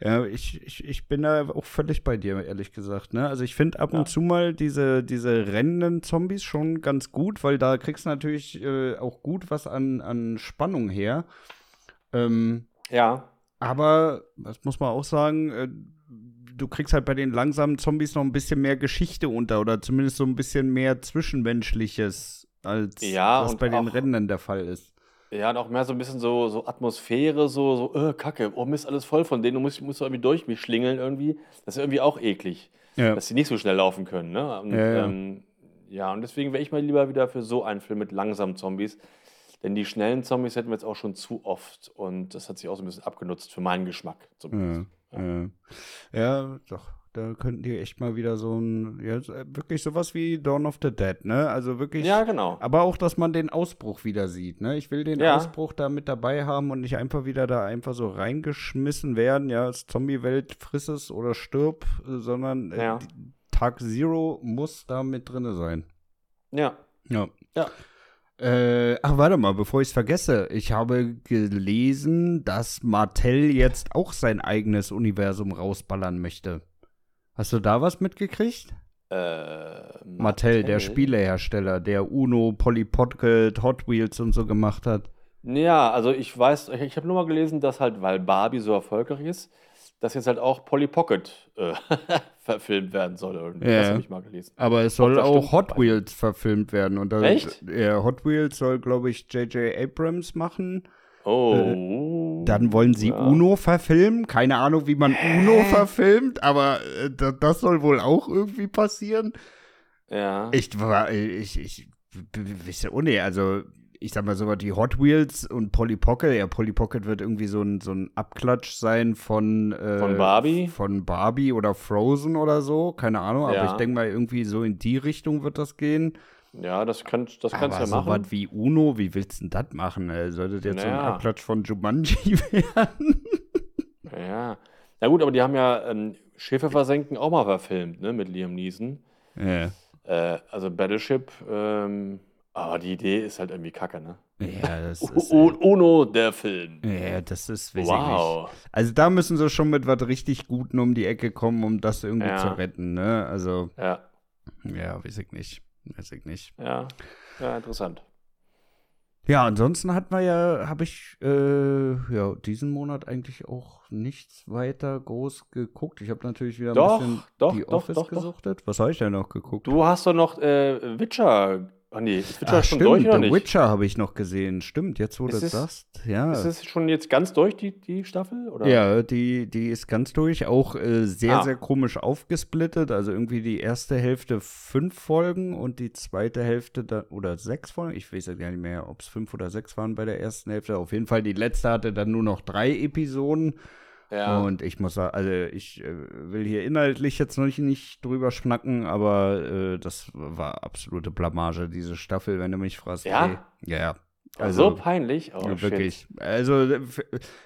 Ja, ich, ich, ich bin da auch völlig bei dir, ehrlich gesagt. Ne? Also ich finde ab Ja. und zu mal diese, diese rennenden Zombies schon ganz gut, weil da kriegst du natürlich äh, auch gut was an, an Spannung her. Ähm, Ja, aber, das muss man auch sagen, äh, du kriegst halt bei den langsamen Zombies noch ein bisschen mehr Geschichte unter oder zumindest so ein bisschen mehr Zwischenmenschliches, als Ja, was bei den auch- Rennenden der Fall ist. Ja, und auch mehr so ein bisschen so, so Atmosphäre, so, so, äh, Kacke, oh Mist, alles voll von denen, du musst, musst irgendwie durch mich schlingeln irgendwie. Das ist irgendwie auch eklig, Ja. dass sie nicht so schnell laufen können, ne? Und, Ja, ja, ja. ähm, ja, und deswegen wäre ich mal lieber wieder für so einen Film mit langsamen Zombies. Denn die schnellen Zombies hätten wir jetzt auch schon zu oft und das hat sich auch so ein bisschen abgenutzt für meinen Geschmack zumindest. Ja, ja. ja, doch. Da könnten die echt mal wieder so ein, ja, äh, wirklich sowas wie Dawn of the Dead, ne? Also wirklich. Ja, genau. Aber auch, dass man den Ausbruch wieder sieht, ne? Ich will den Ja. Ausbruch da mit dabei haben und nicht einfach wieder da einfach so reingeschmissen werden, ja, es Zombie-Welt, friss es oder stirb, äh, sondern äh, Ja. die- Tag Zero muss da mit drin sein. Ja. Ja. Ja. Äh, ach, warte mal, bevor ich es vergesse. Ich habe gelesen, dass Martell jetzt auch sein eigenes Universum rausballern möchte. Hast du da was mitgekriegt? Äh, Mattel, der Spielehersteller, der Uno, Polly Pocket, Hot Wheels und so gemacht hat. Ja, also ich weiß, ich, ich habe nur mal gelesen, dass halt, weil Barbie so erfolgreich ist, dass jetzt halt auch Polly Pocket äh, verfilmt werden soll irgendwie. Das Ja. habe ich mal gelesen. Aber es soll das auch stimmt. Hot Wheels verfilmt werden. Und da, Echt? Ja, Hot Wheels soll, glaube ich, J.J. Abrams machen. Oh. Dann wollen sie Ja. Uno verfilmen. Keine Ahnung, wie man Uno verfilmt, aber äh, da, das soll wohl auch irgendwie passieren. Ja. Ich war, ich, ich, wisst ihr, oh nee, also ich sag mal sogar die Hot Wheels und Polly Pocket. Ja, Polly Pocket wird irgendwie so ein, so ein Abklatsch sein von, äh, Von Barbie? Von Barbie oder Frozen oder so. Keine Ahnung, aber Ja. ich denke mal, irgendwie so in die Richtung wird das gehen. Ja, das, könnt, das kannst du aber ja so machen. was wie Uno, wie willst du denn das machen? Ey? Sollte das jetzt so ein Naja. Abklatsch von Jumanji werden? Ja. Na gut, aber die haben ja ähm, Schiffe versenken auch mal verfilmt, ne, mit Liam Neeson. ja. Äh, also Battleship, ähm, aber die Idee ist halt irgendwie kacke, ne? Ja, das ist. U Uno, der Film. Ja, das ist. Wow. Also da müssen sie schon mit was richtig Guten um die Ecke kommen, um das irgendwie Ja. zu retten, ne? Also, Ja, ja, weiß ich nicht. Weiß ich nicht. ja, ja, interessant. Ja, ansonsten hat man ja, habe ich äh, ja diesen Monat eigentlich auch nichts weiter groß geguckt. Ich habe natürlich wieder ein Doch, bisschen doch, die doch, Office doch, doch. gesuchtet. Was habe ich denn noch geguckt? Du hast doch noch äh, Witcher. Ach nee, ist Witcher Ah, schon stimmt, durch oder The nicht? Witcher habe ich noch gesehen. Stimmt, jetzt wo du Ist das es- sagst. Ja. Ist es schon jetzt ganz durch, die, die Staffel? Oder? Ja, die, die ist ganz durch. Auch äh, sehr, Ah. sehr komisch aufgesplittet. Also irgendwie die erste Hälfte fünf Folgen und die zweite Hälfte da, oder sechs Folgen. Ich weiß ja gar nicht mehr, ob es fünf oder sechs waren bei der ersten Hälfte. Auf jeden Fall, die letzte hatte dann nur noch drei Episoden. Ja. Und ich muss sagen, also ich äh, will hier inhaltlich jetzt noch nicht, nicht drüber schnacken, aber äh, das war absolute Blamage, diese Staffel, wenn du mich fragst. Ja? Ey, ja, ja. so peinlich? Oh, Ja, shit. wirklich. Also, äh,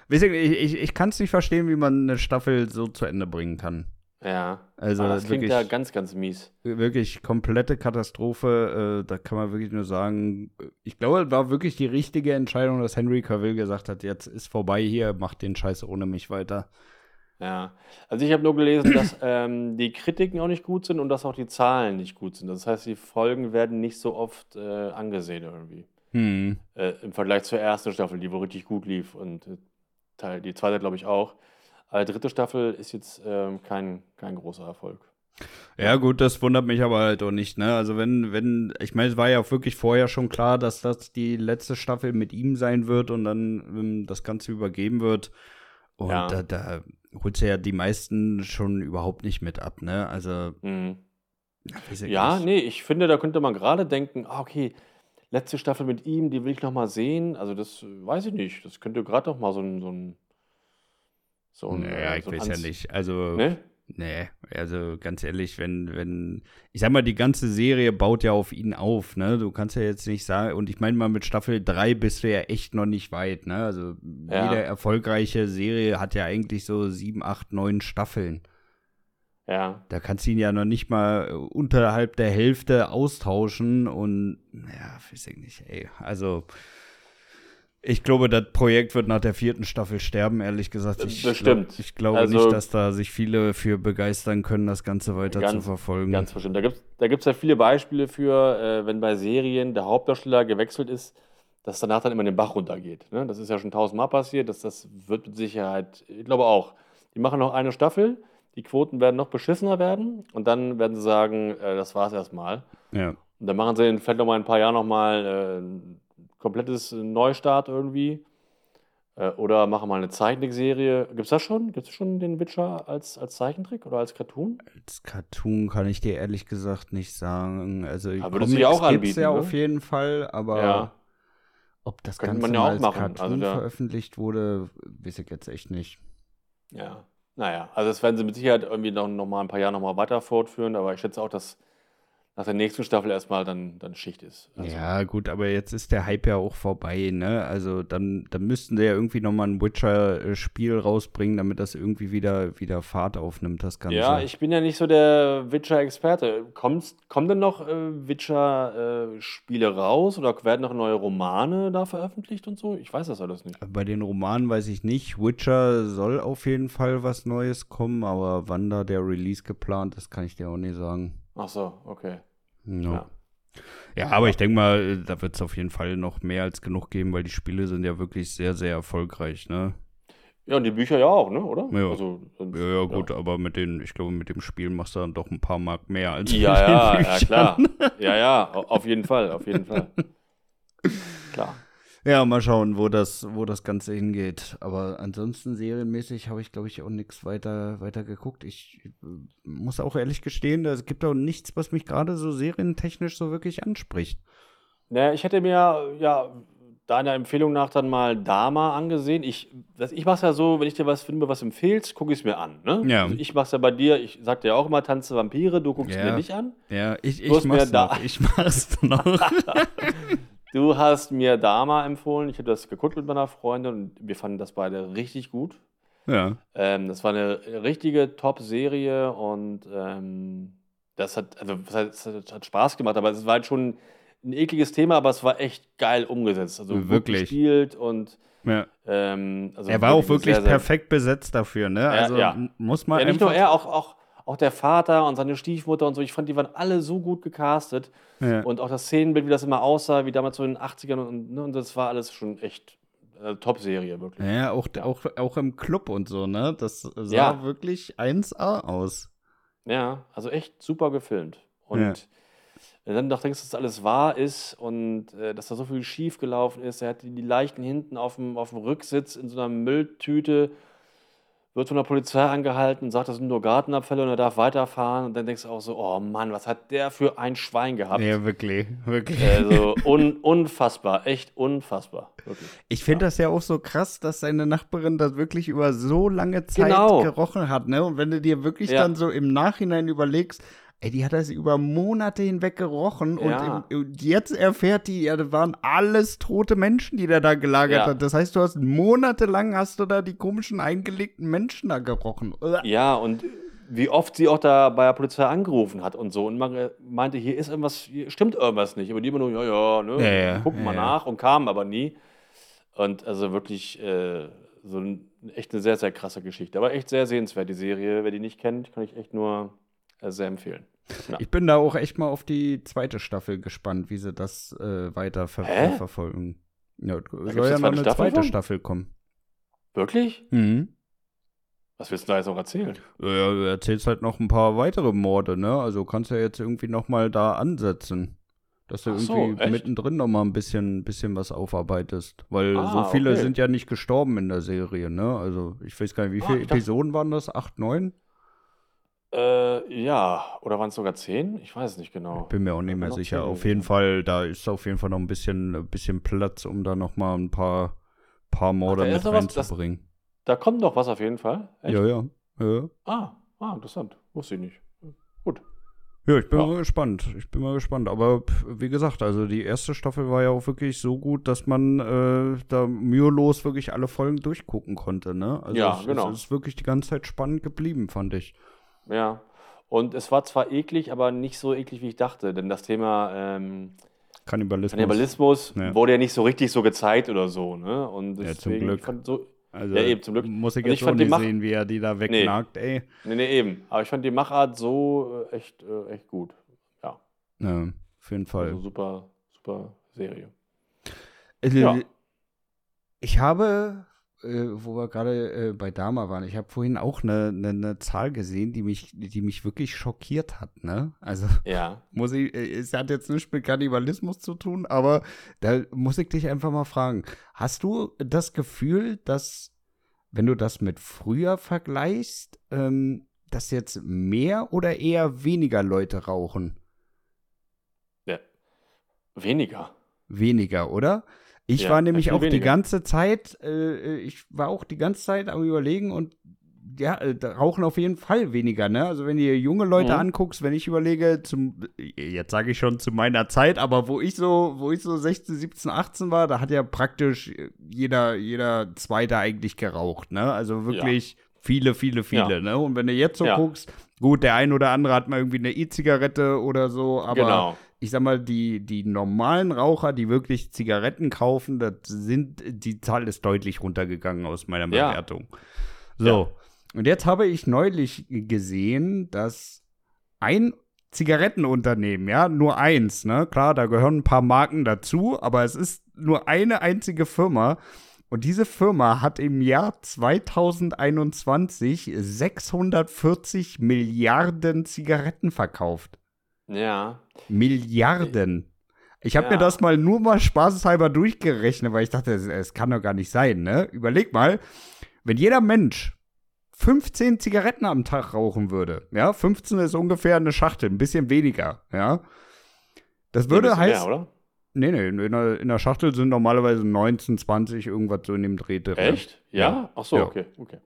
ich, ich, ich kann es nicht verstehen, wie man eine Staffel so zu Ende bringen kann. Ja. Also, Ah, das klingt wirklich, ja ganz, ganz mies. wirklich komplette Katastrophe. Äh, da kann man wirklich nur sagen, ich glaube, es war wirklich die richtige Entscheidung, dass Henry Cavill gesagt hat, jetzt ist vorbei hier, macht den Scheiß ohne mich weiter. Ja. Also ich habe nur gelesen, dass ähm, die Kritiken auch nicht gut sind und dass auch die Zahlen nicht gut sind. Das heißt, die Folgen werden nicht so oft äh, angesehen irgendwie. Hm. Äh, Im Vergleich zur ersten Staffel, die wohl richtig gut lief. Und äh, Teil, die zweite, glaube ich, auch. Aber die dritte Staffel ist jetzt ähm, kein, kein großer Erfolg. Ja, gut, das wundert mich aber halt auch nicht, ne? Also wenn, wenn, ich meine, es war ja auch wirklich vorher schon klar, dass das die letzte Staffel mit ihm sein wird und dann ähm, das Ganze übergeben wird. Und Ja. da, da holt ja die meisten schon überhaupt nicht mit ab, ne? Also, Mhm. Ja, nicht. nee, ich finde, da könnte man gerade denken, ah, okay, letzte Staffel mit ihm, die will ich noch mal sehen. Also das äh, weiß ich nicht. Das könnte gerade noch mal so ein, so ein, so ein, Naja, äh, ich so ein weiß ja Ans- nicht. Also, Ne? nee, also ganz ehrlich, wenn, wenn, ich sag mal, die ganze Serie baut ja auf ihn auf, ne? Du kannst ja jetzt nicht sagen, und ich meine mal, mit Staffel 3 bist du ja echt noch nicht weit, ne? Also, Ja. jede erfolgreiche Serie hat ja eigentlich so sieben, acht, neun Staffeln. Ja. Da kannst du ihn ja noch nicht mal äh, unterhalb der Hälfte austauschen und, ja, weiß ich nicht, ey. Also, ich glaube, das Projekt wird nach der vierten Staffel sterben, ehrlich gesagt. Ich, Bestimmt. Glaub, ich glaube Also- nicht, dass da sich viele für begeistern können, das Ganze weiter zu Ganz- verfolgen. Ganz bestimmt. Da gibt es da gibt's ja viele Beispiele für, äh, wenn bei Serien der Hauptdarsteller gewechselt ist, dass danach dann immer den Bach runtergeht. Ne? Das ist ja schon tausendmal passiert. Das, das wird mit Sicherheit, ich glaube auch. Die machen noch eine Staffel, die Quoten werden noch beschissener werden und dann werden sie sagen, äh, das war's erstmal. ja. Und dann machen sie in vielleicht noch mal ein paar Jahren noch mal äh, komplettes Neustart irgendwie. Äh, oder machen mal eine Zeichentrickserie. Gibt's das schon? Gibt's schon den Witcher als, als Zeichentrick oder als Cartoon? Als Cartoon kann ich dir ehrlich gesagt nicht sagen. Also, die Aber würde sich ja auch Comics gibt's anbieten, ja ne? auf jeden Fall, aber Ja. ob das Könnte Ganze man ja auch als machen. Cartoon Also da- veröffentlicht wurde, weiß ich jetzt echt nicht. Ja, naja, also das werden sie mit Sicherheit irgendwie noch, noch mal ein paar Jahre noch mal weiter fortführen, aber ich schätze auch, dass nach der nächsten Staffel erstmal dann, dann Schicht ist. Also, Ja, gut, aber jetzt ist der Hype ja auch vorbei, ne? Also dann, dann müssten sie ja irgendwie nochmal ein Witcher-Spiel rausbringen, damit das irgendwie wieder, wieder Fahrt aufnimmt, das Ganze. Ja, ich bin ja nicht so der Witcher-Experte. Kommen denn noch äh, Witcher-Spiele raus oder werden noch neue Romane da veröffentlicht und so? Ich weiß das alles nicht. Bei den Romanen weiß ich nicht. Witcher soll auf jeden Fall was Neues kommen, aber wann da der Release geplant ist, kann ich dir auch nicht sagen. Ach so, okay. No. Ja. Ja. aber ich denke mal, da wird es auf jeden Fall noch mehr als genug geben, weil die Spiele sind ja wirklich sehr, sehr erfolgreich, ne? Ja, und die Bücher ja auch, ne? Oder? Ja. Also, Ja, ja, gut, aber mit den, ich glaube, mit dem Spiel machst du dann doch ein paar Mark mehr als Ja, mit den ja, ja, Büchern. klar. Ja, ja, au- auf jeden Fall, auf jeden Fall. Klar. Ja, mal schauen, wo das, wo das Ganze hingeht. Aber ansonsten serienmäßig habe ich, glaube ich, auch nichts weiter, weiter geguckt. Ich äh, muss auch ehrlich gestehen, es gibt auch nichts, was mich gerade so serientechnisch so wirklich anspricht. Naja, ich hätte mir ja deiner Empfehlung nach dann mal Dama angesehen. Ich, das, ich mache es ja so, wenn ich dir was finde, was empfehlst, gucke ich es mir an. Ne? Ja. Also ich mache es ja bei dir, ich sag dir auch immer, tanze Vampire, du guckst Ja. mir nicht an. Ja, ich, ich mach's da- noch. Ich mach's noch. Du hast mir Dama empfohlen, ich habe das geguckt mit meiner Freundin und wir fanden das beide richtig gut. ja. Ähm, das war eine richtige Top-Serie und ähm, das hat, also was heißt, es hat Spaß gemacht, aber es war halt schon ein ekliges Thema, aber es war echt geil umgesetzt. Also Wirklich. gespielt und ja. ähm, also Er war auch eine wirklich sehr, sehr- perfekt besetzt dafür, ne? Also ja. m- muss man Ja, nicht nur er, auch, auch, auch der Vater und seine Stiefmutter und so, ich fand, die waren alle so gut gecastet. Ja. Und auch das Szenenbild, wie das immer aussah, wie damals so in den 80ern und, ne, und das war alles schon echt äh, Top-Serie, wirklich. Ja, auch, auch, auch im Club und so, ne? Das sah Ja. wirklich 1A aus. Ja, also echt super gefilmt. Und wenn du dann doch denkst, dass das alles wahr ist und äh, dass da so viel schief gelaufen ist. Er hat die, die Leichen hinten auf dem, auf dem Rücksitz in so einer Mülltüte, wird von der Polizei angehalten und sagt, das sind nur Gartenabfälle und er darf weiterfahren. Und dann denkst du auch so, oh Mann, was hat der für ein Schwein gehabt? Ja, wirklich, wirklich. Also un, unfassbar, echt unfassbar. Wirklich. Ich finde das ja auch so krass, dass seine Nachbarin das wirklich über so lange Zeit Genau. gerochen hat, ne? Und wenn du dir wirklich Ja. dann so im Nachhinein überlegst, ey, die hat das über Monate hinweg gerochen Ja. und im, jetzt erfährt die, ja, das waren alles tote Menschen, die der da gelagert Ja. hat. Das heißt, du hast monatelang hast du da die komischen eingelegten Menschen da gerochen. Ja, und wie oft sie auch da bei der Polizei angerufen hat und so und man äh, meinte, hier ist irgendwas, hier stimmt irgendwas nicht. Aber die immer nur, ja, ja, ne, Ja, ja, gucken mal nach und kamen aber nie. Und also wirklich äh, so ein, echt eine sehr, sehr krasse Geschichte. Aber echt sehr sehenswert, die Serie. Wer die nicht kennt, kann ich echt nur sehr empfehlen. Ja. Ich bin da auch echt mal auf die zweite Staffel gespannt, wie sie das äh, weiter ver Hä? verfolgen. Ja, soll ja noch eine Staffel zweite von? Staffel kommen. Wirklich? Mhm. Was willst du da jetzt noch erzählen? Ja, du erzählst halt noch ein paar weitere Morde, ne? Also kannst du ja jetzt irgendwie noch mal da ansetzen. Dass du so, irgendwie echt? mittendrin noch mal ein bisschen, bisschen was aufarbeitest. Weil Ah, so viele okay. sind ja nicht gestorben in der Serie, ne? Also ich weiß gar nicht, wie Ah, viele Episoden waren das? Acht, neun? Äh, ja, oder waren es sogar zehn? Ich weiß es nicht genau. Bin mir auch nicht mehr sicher. Auf jeden. Fall, da ist auf jeden Fall noch ein bisschen, bisschen Platz, um da noch mal ein paar, paar Morde ist mit was, das- reinzubringen. Da kommt noch was auf jeden Fall. Echt? Ja, ja. Ja. Ah, ah, interessant. Wusste ich nicht. Gut. Ja, ich bin Ja. mal gespannt. Ich bin mal gespannt. Aber wie gesagt, also die erste Staffel war ja auch wirklich so gut, dass man äh, da mühelos wirklich alle Folgen durchgucken konnte, ne? Also Ja, es, genau. es ist wirklich die ganze Zeit spannend geblieben, fand ich. Ja. Und es war zwar eklig, aber nicht so eklig, wie ich dachte. Denn das Thema ähm, Kannibalismus. Kannibalismus Ja. wurde ja nicht so richtig so gezeigt oder so. Ne? Und Ja, zum Glück. so, Also, Ja, eben, zum Glück. Muss ich Und jetzt ich fand die nicht Mach- sehen, wie er die da wegnagt, ey. nee, nee, eben. Aber ich fand die Machart so äh, echt, äh, echt gut. Ja, Ja, auf jeden Fall. also super, super Serie. Äh, Ja. Ich habe, äh, wo wir gerade äh, bei Dama waren, ich habe vorhin auch eine ne, ne Zahl gesehen, die mich, die mich wirklich schockiert hat, ne? Also Ja. muss ich, äh, es hat jetzt nichts mit Kannibalismus zu tun, aber da muss ich dich einfach mal fragen. Hast du das Gefühl, dass, wenn du das mit früher vergleichst, ähm, dass jetzt mehr oder eher weniger Leute rauchen? Weniger. Weniger, oder? Ich Ja, war nämlich auch die weniger. ganze Zeit, äh, ich war auch die ganze Zeit am überlegen und ja, äh, rauchen auf jeden Fall weniger, ne? Also wenn dir junge Leute Mhm. anguckst, wenn ich überlege, zum, jetzt sage ich schon zu meiner Zeit, aber wo ich so, wo ich so 16, 17, 18 war, da hat ja praktisch jeder, jeder Zweite eigentlich geraucht, ne? Also wirklich viele, viele, viele, Ja. ne? Und wenn du jetzt so Ja. guckst, gut, der ein oder andere hat mal irgendwie eine E-Zigarette oder so, aber genau. Ich sag mal, die, die normalen Raucher, die wirklich Zigaretten kaufen, das sind, die Zahl ist deutlich runtergegangen aus meiner Ja. Bewertung. So. Und jetzt habe ich neulich gesehen, dass ein Zigarettenunternehmen, ja, nur eins, ne? Klar, da gehören ein paar Marken dazu, aber es ist nur eine einzige Firma. Und diese Firma hat im Jahr 2021 640 Milliarden Zigaretten verkauft. Ja. Milliarden. Ich habe Ja. mir das mal nur mal spaßeshalber durchgerechnet, weil ich dachte, es, es kann doch gar nicht sein, ne? Überleg mal, wenn jeder Mensch 15 Zigaretten am Tag rauchen würde, ja, 15 ist ungefähr eine Schachtel, ein bisschen weniger, ja. Das würde bisschen heißen, Mehr, oder? nee, nee, in der, in der Schachtel sind normalerweise 19, 20, irgendwas so in dem Dreh drin. Echt? Ja? Ja. Ach so, Ja. okay. okay.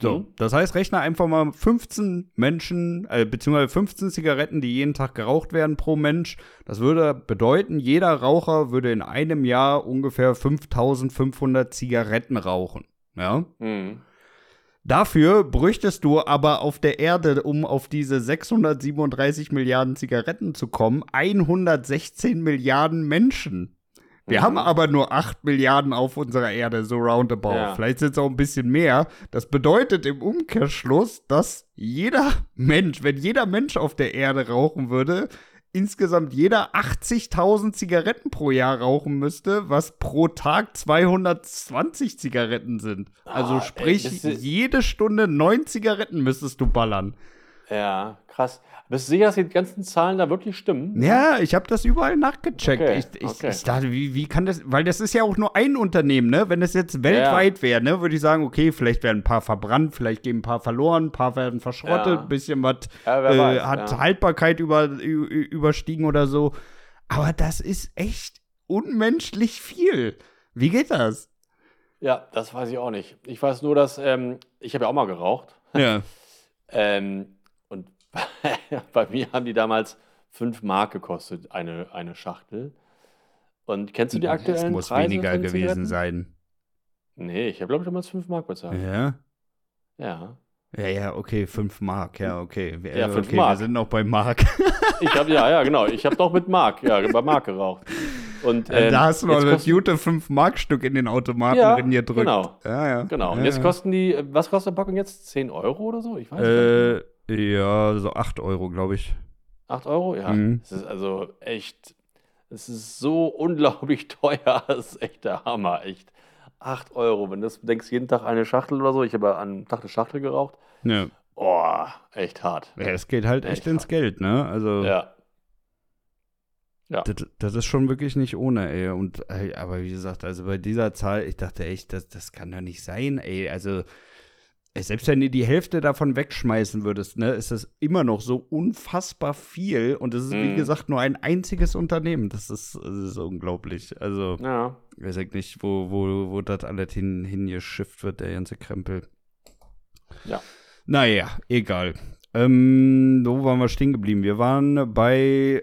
So, Mhm. das heißt, rechne einfach mal 15 Menschen, äh, beziehungsweise 15 Zigaretten, die jeden Tag geraucht werden pro Mensch. Das würde bedeuten, jeder Raucher würde in einem Jahr ungefähr 5500 Zigaretten rauchen. Ja. Mhm. Dafür bräuchtest du aber auf der Erde, um auf diese 637 Milliarden Zigaretten zu kommen, 116 Milliarden Menschen. Wir Mhm. haben aber nur 8 Milliarden auf unserer Erde, so roundabout. Ja. Vielleicht sind es auch ein bisschen mehr. Das bedeutet im Umkehrschluss, dass jeder Mensch, wenn jeder Mensch auf der Erde rauchen würde, insgesamt jeder 80.000 Zigaretten pro Jahr rauchen müsste, was pro Tag 220 Zigaretten sind. Also Ah, ey, sprich, ist- jede Stunde neun Zigaretten müsstest du ballern. Ja, krass. Bist du sicher, dass die ganzen Zahlen da wirklich stimmen? Ja, ich habe das überall nachgecheckt. Okay, ich, ich, okay. ich dachte, wie, wie kann das, weil das ist ja auch nur ein Unternehmen, ne? Wenn das jetzt weltweit wäre, ne, würde ich sagen, okay, vielleicht werden ein paar verbrannt, vielleicht gehen ein paar verloren, ein paar werden verschrottet, Ja. ein bisschen was Ja, äh, hat ja. Haltbarkeit über, überstiegen oder so. Aber das ist echt unmenschlich viel. Wie geht das? Ja, das weiß ich auch nicht. Ich weiß nur, dass ähm, ich habe ja auch mal geraucht. Ja. Ähm, bei mir haben die damals 5 Mark gekostet, eine, eine Schachtel. Und kennst du die aktuellen Das muss Preise weniger gewesen Zigaretten? sein. Nee, ich habe, glaube ich, damals 5 Mark bezahlt. Ja. Ja. Ja, ja, okay, 5 Mark, ja, okay. Wir, Ja, fünf okay, wir Mark. sind noch bei Mark. Ich habe, ja, ja, genau. Ich habe doch mit Mark, ja, bei Mark geraucht. Und, ähm, da hast du noch das gute 5-Mark-Stück in den Automaten Ja, drin gedrückt. genau. Ja, ja. Genau. Und jetzt kosten die, äh, was kostet eine Packung jetzt? 10 Euro oder so? Ich weiß gar nicht. Ja, so 8 Euro, glaube ich. 8 Euro? Ja. Mhm. Das ist also echt, es ist so unglaublich teuer. Das ist echt der Hammer, echt. 8 Euro. Wenn du das denkst, jeden Tag eine Schachtel oder so. Ich habe am Tag eine Schachtel geraucht. Ja. Oh, echt hart. ja, es geht halt echt Echt ins hart. Geld, ne? Also, Ja. Ja. das, das ist schon wirklich nicht ohne, ey. Und, ey, aber wie gesagt, also bei dieser Zahl, ich dachte echt, das, das kann doch nicht sein, ey. Also, selbst wenn du die Hälfte davon wegschmeißen würdest, ne, ist das immer noch so unfassbar viel. Und es ist, wie Mhm. gesagt, nur ein einziges Unternehmen. Das ist, das ist unglaublich. Also, Ja. Ich weiß echt nicht, wo, wo, wo das alles hin, hingeschifft wird, der ganze Krempel. Ja. Naja, egal. Ähm, wo waren wir stehen geblieben? Wir waren bei.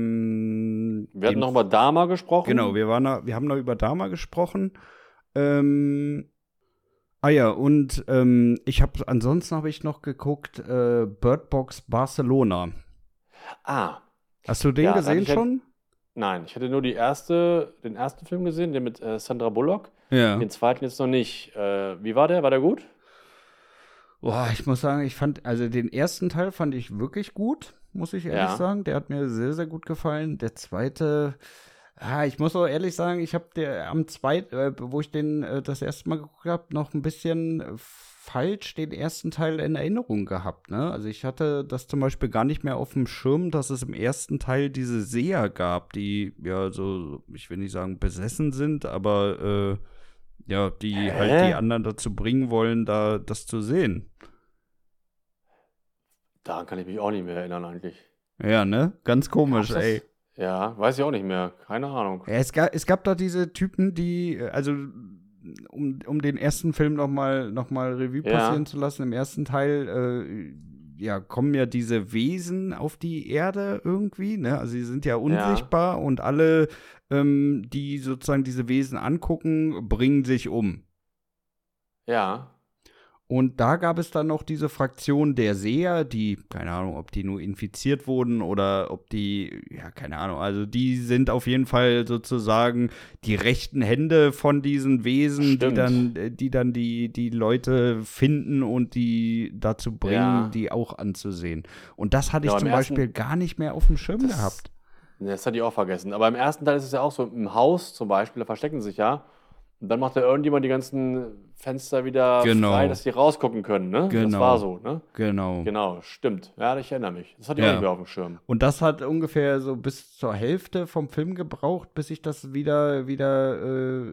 Ähm, Wir hatten noch über Dama gesprochen. Genau, wir, waren wir haben noch über Dama gesprochen. Ähm, ah ja, und ähm, ich habe ansonsten habe ich noch geguckt, äh, Bird Box Barcelona. Ah, Hast du den Ja, gesehen ich hätte- schon? nein. Ich hatte nur die erste, den ersten Film gesehen, den mit äh, Sandra Bullock. Ja. Den zweiten jetzt noch nicht. Äh, wie war der? War der gut? Boah, ich muss sagen, ich fand, also den ersten Teil fand ich wirklich gut, muss ich ehrlich Ja. sagen. Der hat mir sehr, sehr gut gefallen. Der zweite, ah, ich muss auch ehrlich sagen, ich habe der am zweiten, äh, wo ich den äh, das erste Mal geguckt habe, noch ein bisschen äh, falsch den ersten Teil in Erinnerung gehabt. Ne? Also ich hatte das zum Beispiel gar nicht mehr auf dem Schirm, dass es im ersten Teil diese Seher gab, die ja so, ich will nicht sagen besessen sind, aber äh, ja, die Hä? halt die anderen dazu bringen wollen, da das zu sehen. Daran kann ich mich auch nicht mehr erinnern eigentlich. Ja, ne? Ganz komisch, ey. Ja, weiß ich auch nicht mehr. Keine Ahnung. Ja, es, gab, es gab da diese Typen, die, äh, also um, um den ersten Film nochmal noch mal Revue Ja. passieren zu lassen, im ersten Teil, äh, ja, kommen ja diese Wesen auf die Erde irgendwie, ne? Also sie sind ja unsichtbar und alle, ähm, die sozusagen diese Wesen angucken, bringen sich um. Ja. Und da gab es dann noch diese Fraktion der Seher, die, keine Ahnung, ob die nur infiziert wurden oder ob die, ja, keine Ahnung, also die sind auf jeden Fall sozusagen die rechten Hände von diesen Wesen, die Stimmt. dann, äh, die dann die, die Leute finden und die dazu bringen, Ja. die auch anzusehen. Und das hatte ich Ja, zum im ersten- Beispiel gar nicht mehr auf dem Schirm Das- gehabt. Das hatte ich auch vergessen. Aber im ersten Teil ist es ja auch so, im Haus zum Beispiel, da verstecken sie sich ja. Und dann macht ja irgendjemand die ganzen Fenster wieder Genau. frei, dass die rausgucken können, ne? Das Genau. war so, ne? Genau. Genau, stimmt. Ja, ich erinnere mich. Das hatte ich Ja. auch nicht mehr auf dem Schirm. Und das hat ungefähr so bis zur Hälfte vom Film gebraucht, bis ich das wieder, wieder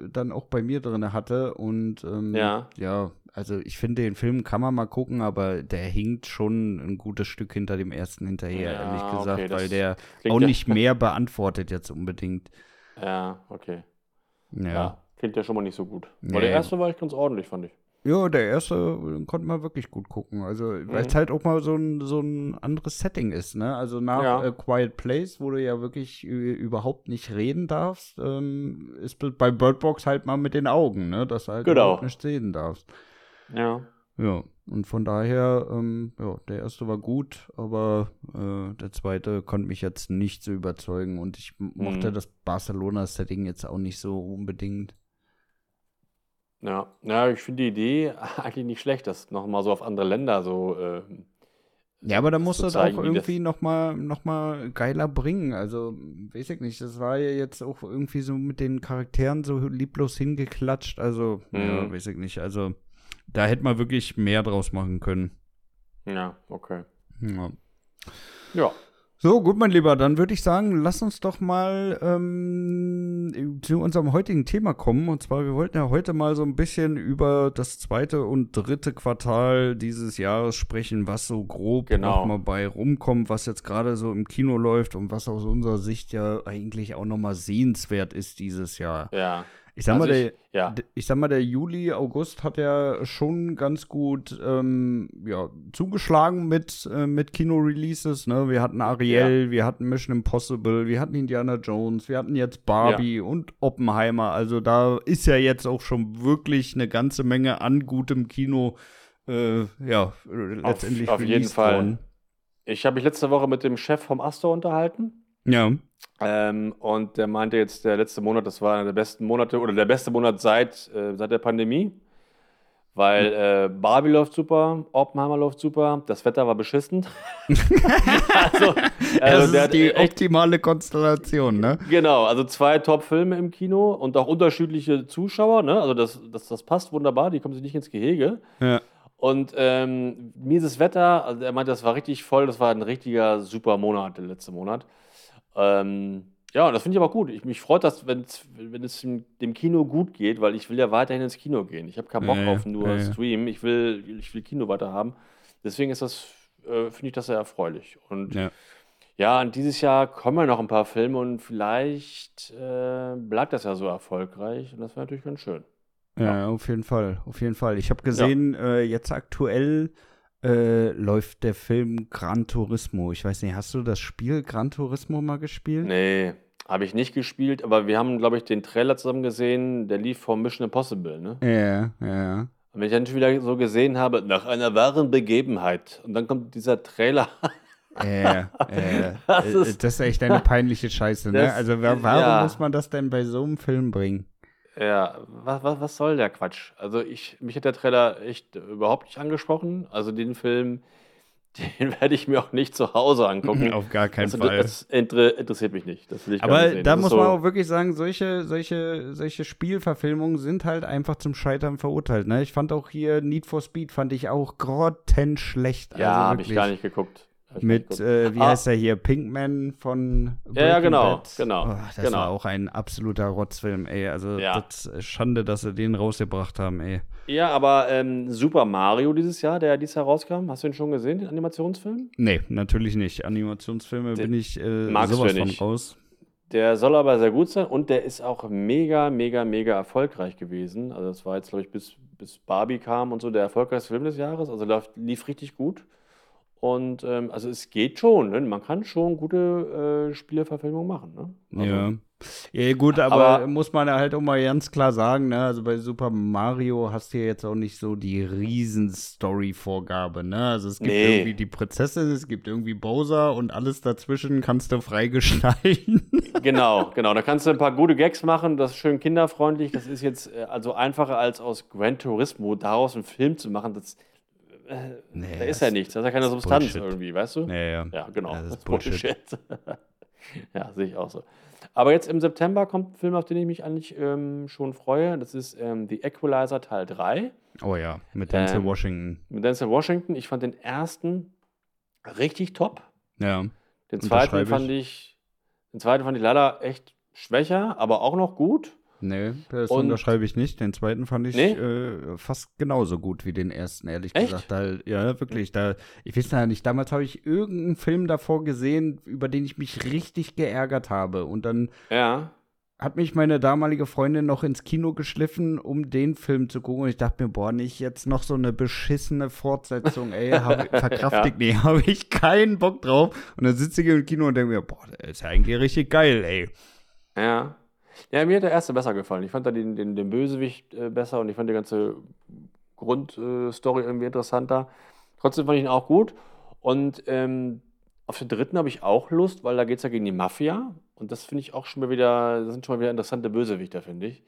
äh, dann auch bei mir drin hatte. Und ähm, Ja. ja, also ich finde, den Film kann man mal gucken, aber der hinkt schon ein gutes Stück hinter dem ersten hinterher, Ja, ehrlich gesagt, okay, das weil der auch nicht mehr beantwortet jetzt unbedingt. Ja, okay. Ja. Ja. Ja. Klingt ja schon mal nicht so gut. Nee. Aber der erste war echt ganz ordentlich, fand ich. der erste konnte man wirklich gut gucken. Also, weil Mhm. es halt auch mal so ein, so ein anderes Setting ist, ne? Also nach Ja. äh, Quiet Place, wo du ja wirklich überhaupt nicht reden darfst, ähm, ist be- bei Bird Box halt mal mit den Augen, ne? Dass du halt Genau. überhaupt nicht sehen darfst. Ja. Ja. Und von daher, ähm, ja, der erste war gut, aber äh, der zweite konnte mich jetzt nicht so überzeugen und ich mochte Mhm. das Barcelona-Setting jetzt auch nicht so unbedingt. Ja, ja, ich finde die Idee eigentlich nicht schlecht, das nochmal so auf andere Länder so. Äh, Ja, aber da du das zeigen, auch irgendwie noch mal, noch mal geiler bringen. Also, weiß ich nicht, das war ja jetzt auch irgendwie so mit den Charakteren so lieblos hingeklatscht. Also, ja, Mhm. weiß ich nicht. Also, da hätte man wirklich mehr draus machen können. ja, okay. Ja. Ja, So, gut, mein Lieber, dann würde ich sagen, lass uns doch mal ähm, zu unserem heutigen Thema kommen. Und zwar, wir wollten ja heute mal so ein bisschen über das zweite und dritte Quartal dieses Jahres sprechen, was so grob Genau. noch mal bei rumkommt, was jetzt gerade so im Kino läuft und was aus unserer Sicht ja eigentlich auch noch mal sehenswert ist dieses Jahr. ja. Ich sag mal, Also der, ich- ja. Ich sag mal, der Juli, August hat ja schon ganz gut ähm, ja, zugeschlagen mit, äh, mit Kino-Releases. Ne? Wir hatten Ariel, wir hatten Mission Impossible, wir hatten Indiana Jones, wir hatten jetzt Barbie und Oppenheimer. Also da ist ja jetzt auch schon wirklich eine ganze Menge an gutem Kino äh, ja, letztendlich auf jeden released Fall. worden. Ich habe mich letzte Woche mit dem Chef vom Astor unterhalten. Ja. Ähm, und der meinte jetzt, der letzte Monat, das war einer der besten Monate oder der beste Monat seit, äh, seit der Pandemie. Weil äh, Barbie läuft super, Oppenheimer läuft super, das Wetter war beschissen. also, das also der ist die echt, optimale Konstellation, ne? genau, also zwei Top-Filme im Kino und auch unterschiedliche Zuschauer. Ne? Also das, das, das passt wunderbar, die kommen sich nicht ins Gehege. Ja. Und ähm, mieses Wetter, also er meinte, das war richtig voll, das war ein richtiger super Monat, der letzte Monat. Ähm, ja, und das finde ich aber gut. Ich, mich freut das, wenn es dem Kino gut geht, weil ich will ja weiterhin ins Kino gehen. Ich habe keinen Bock Ja, auf nur ja. Stream. Ich will, ich will Kino weiter haben. Deswegen ist das, äh, finde ich das sehr erfreulich. Und Ja. ja, und dieses Jahr kommen ja noch ein paar Filme und vielleicht äh, bleibt das ja so erfolgreich. Und das wäre natürlich ganz schön. Ja, auf jeden Fall, auf jeden Fall. Ich habe gesehen, äh, jetzt aktuell äh, läuft der Film Gran Turismo. Ich weiß nicht, hast du das Spiel Gran Turismo mal gespielt? Nee, habe ich nicht gespielt, aber wir haben, glaube ich, den Trailer zusammen gesehen, der lief vom Mission Impossible, ne? Ja, ja. Und wenn ich dann schon wieder so gesehen habe, nach einer wahren Begebenheit, und dann kommt dieser Trailer. Äh, äh, Das äh, ist- das ist echt eine peinliche Scheiße, ne? Das- Also wa warum ja. muss man das denn bei so einem Film bringen? Ja, was, was, was soll der Quatsch? Also ich, mich hat der Trailer echt überhaupt nicht angesprochen. Also den Film, den werde ich mir auch nicht zu Hause angucken. Auf gar keinen Also, Fall. Das inter interessiert mich nicht. Das Aber nicht sehen. da Das muss so, man auch wirklich sagen, solche, solche, solche Spielverfilmungen sind halt einfach zum Scheitern verurteilt. Ne? Ich fand auch hier Need for Speed fand ich auch grottenschlecht. Ja, also habe ich gar nicht geguckt. Mit, äh, wie Ah. heißt er hier? Pinkman von Ja, ja, Breaking genau, Bad. genau, Oh, das genau. war auch ein absoluter Rotzfilm, ey. Also Ja. das ist Schande, dass sie den rausgebracht haben, ey. Ja, aber ähm, Super Mario dieses Jahr, der dieses Jahr rauskam, hast du ihn schon gesehen, den Animationsfilm? Nee, natürlich nicht. Animationsfilme Den bin ich äh, sowas ja von raus. Der soll aber sehr gut sein und der ist auch mega, mega, mega erfolgreich gewesen. Also das war jetzt, glaube ich, bis, bis Barbie kam und so der erfolgreichste Film des Jahres. Also lief, lief richtig gut. Und ähm, also es geht schon, ne? Man kann schon gute äh, Spieleverfilmungen machen, ne? Also, ja. Ja, gut, aber, Aber- muss man halt auch mal ganz klar sagen, ne? Also bei Super Mario hast du ja jetzt auch nicht so die Riesen-Story-Vorgabe, ne? Also es gibt Nee. irgendwie die Prinzessin, es gibt irgendwie Bowser und alles dazwischen kannst du freigestalten. Genau, genau. Da kannst du ein paar gute Gags machen, das ist schön kinderfreundlich. Das ist jetzt äh, also einfacher als aus Gran Turismo daraus einen Film zu machen. Das, äh, Nee, da ist ja nichts, da ist ja keine Substanz Bullshit. irgendwie, weißt du? ja, ja. Ja, genau. Das ist Das ist Bullshit. Bullshit. ja, sehe ich auch so. Aber jetzt im September kommt ein Film, auf den ich mich eigentlich ähm, schon freue. Das ist ähm, The Equalizer Teil 3 Oh ja, mit Denzel Ähm, Washington. mit Denzel Washington. Ich fand den ersten richtig top. Ja. Den zweiten fand ich, den zweiten fand ich leider echt schwächer, aber auch noch gut. Nee, das Und- unterschreibe ich nicht. Den zweiten fand ich Nee? äh, fast genauso gut wie den ersten, ehrlich Echt? gesagt. Da, ja, wirklich. Da, ich weiß ja nicht, damals habe ich irgendeinen Film davor gesehen, über den ich mich richtig geärgert habe. Und dann Ja. hat mich meine damalige Freundin noch ins Kino geschliffen, um den Film zu gucken. Und ich dachte mir, boah, nicht jetzt noch so eine beschissene Fortsetzung, ey, hab, verkraftig, nee, habe ich keinen Bock drauf. Und dann sitze ich im Kino und denke mir, boah, der ist ja eigentlich richtig geil, ey. Ja. Ja, mir hat der erste besser gefallen. Ich fand da den, den, den Bösewicht äh, besser und ich fand die ganze Grundstory irgendwie interessanter. Trotzdem fand ich ihn auch gut. Und ähm, auf den dritten habe ich auch Lust, weil da geht es ja gegen die Mafia. Und das finde ich auch schon mal wieder, das sind schon mal wieder interessante Bösewichter, finde ich.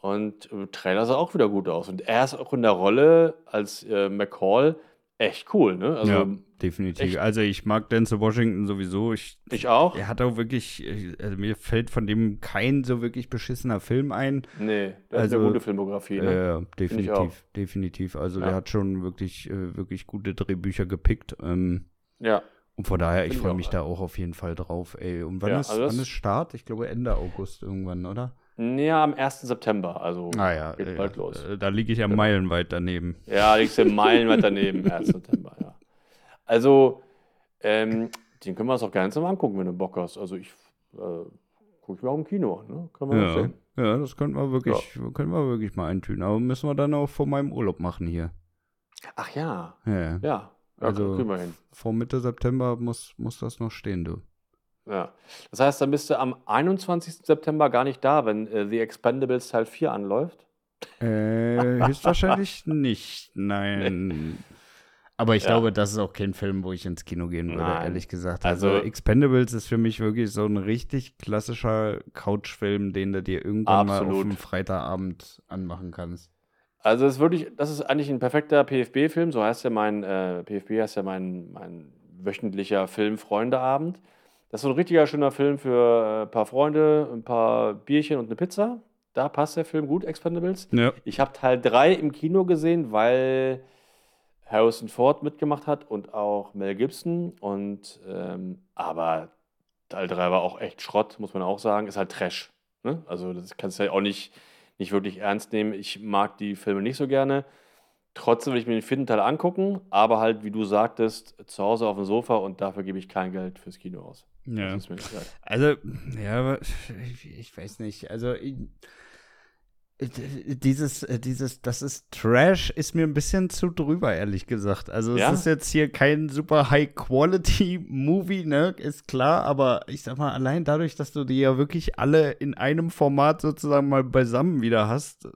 Und äh, Trailer sah auch wieder gut aus. Und er ist auch in der Rolle als äh, McCall echt cool, ne? Also, ja, definitiv. Echt. Also ich mag Denzel Washington sowieso. Ich, ich auch. Er hat auch wirklich, also mir fällt von dem kein so wirklich beschissener Film ein. Nee, der also, eine gute Filmografie, ne? Ja, äh, definitiv, definitiv. Also ja. der hat schon wirklich, äh, wirklich gute Drehbücher gepickt. Ähm, ja. Und von daher, ich freue mich da auch auf jeden Fall drauf, ey. Und wann, ja, ist, also wann ist Start? Ich glaube Ende August irgendwann, oder? Ja, am 1. September, also ah, ja, geht bald ja, los. Da liege ich ja meilenweit daneben. Ja, liegst du meilenweit daneben, 1. September, ja. Also, ähm, den können wir uns auch gerne zusammen angucken, wenn du Bock hast. Also ich äh, gucke ich mir auch im Kino an, ne? Können wir ja, sehen. Ja, das könnten wir wirklich, ja. können wir wirklich mal eintüten. Aber müssen wir dann auch vor meinem Urlaub machen hier. Ach ja. Ja. Ja, also kriegen wir hin. vor Mitte September muss, muss das noch stehen, du. Ja. Das heißt, dann bist du am 21. September gar nicht da, wenn äh, The Expendables Teil 4 anläuft? Äh, höchstwahrscheinlich nicht, nein. Aber ich ja. glaube, das ist auch kein Film, wo ich ins Kino gehen würde, Nein. ehrlich gesagt. Also, also, Expendables ist für mich wirklich so ein richtig klassischer Couchfilm, den du dir irgendwann absolut. mal auf einem Freitagabend anmachen kannst. Also es ist wirklich, das ist eigentlich ein perfekter PFB-Film, so heißt ja mein, äh, PFB heißt ja mein, mein wöchentlicher Film-Freundeabend. Das ist so ein richtiger schöner Film für ein äh, paar Freunde, ein paar Bierchen und eine Pizza. Da passt der Film gut, Expendables. Ja. Ich habe Teil 3 im Kino gesehen, weil Harrison Ford mitgemacht hat und auch Mel Gibson. Und ähm, aber Teil 3 war auch echt Schrott, muss man auch sagen. Ist halt Trash. Ne? Also das kannst du ja auch nicht, nicht wirklich ernst nehmen. Ich mag die Filme nicht so gerne. Trotzdem will ich mir den vierten Teil angucken, aber halt, wie du sagtest, zu Hause auf dem Sofa und dafür gebe ich kein Geld fürs Kino aus. Ja. Also, ja, ich, ich weiß nicht. Also, ich, dieses, dieses, das ist Trash, ist mir ein bisschen zu drüber, ehrlich gesagt. Also, ja? es ist jetzt hier kein super High-Quality-Movie, ne, ist klar, aber ich sag mal, allein dadurch, dass du die ja wirklich alle in einem Format sozusagen mal beisammen wieder hast,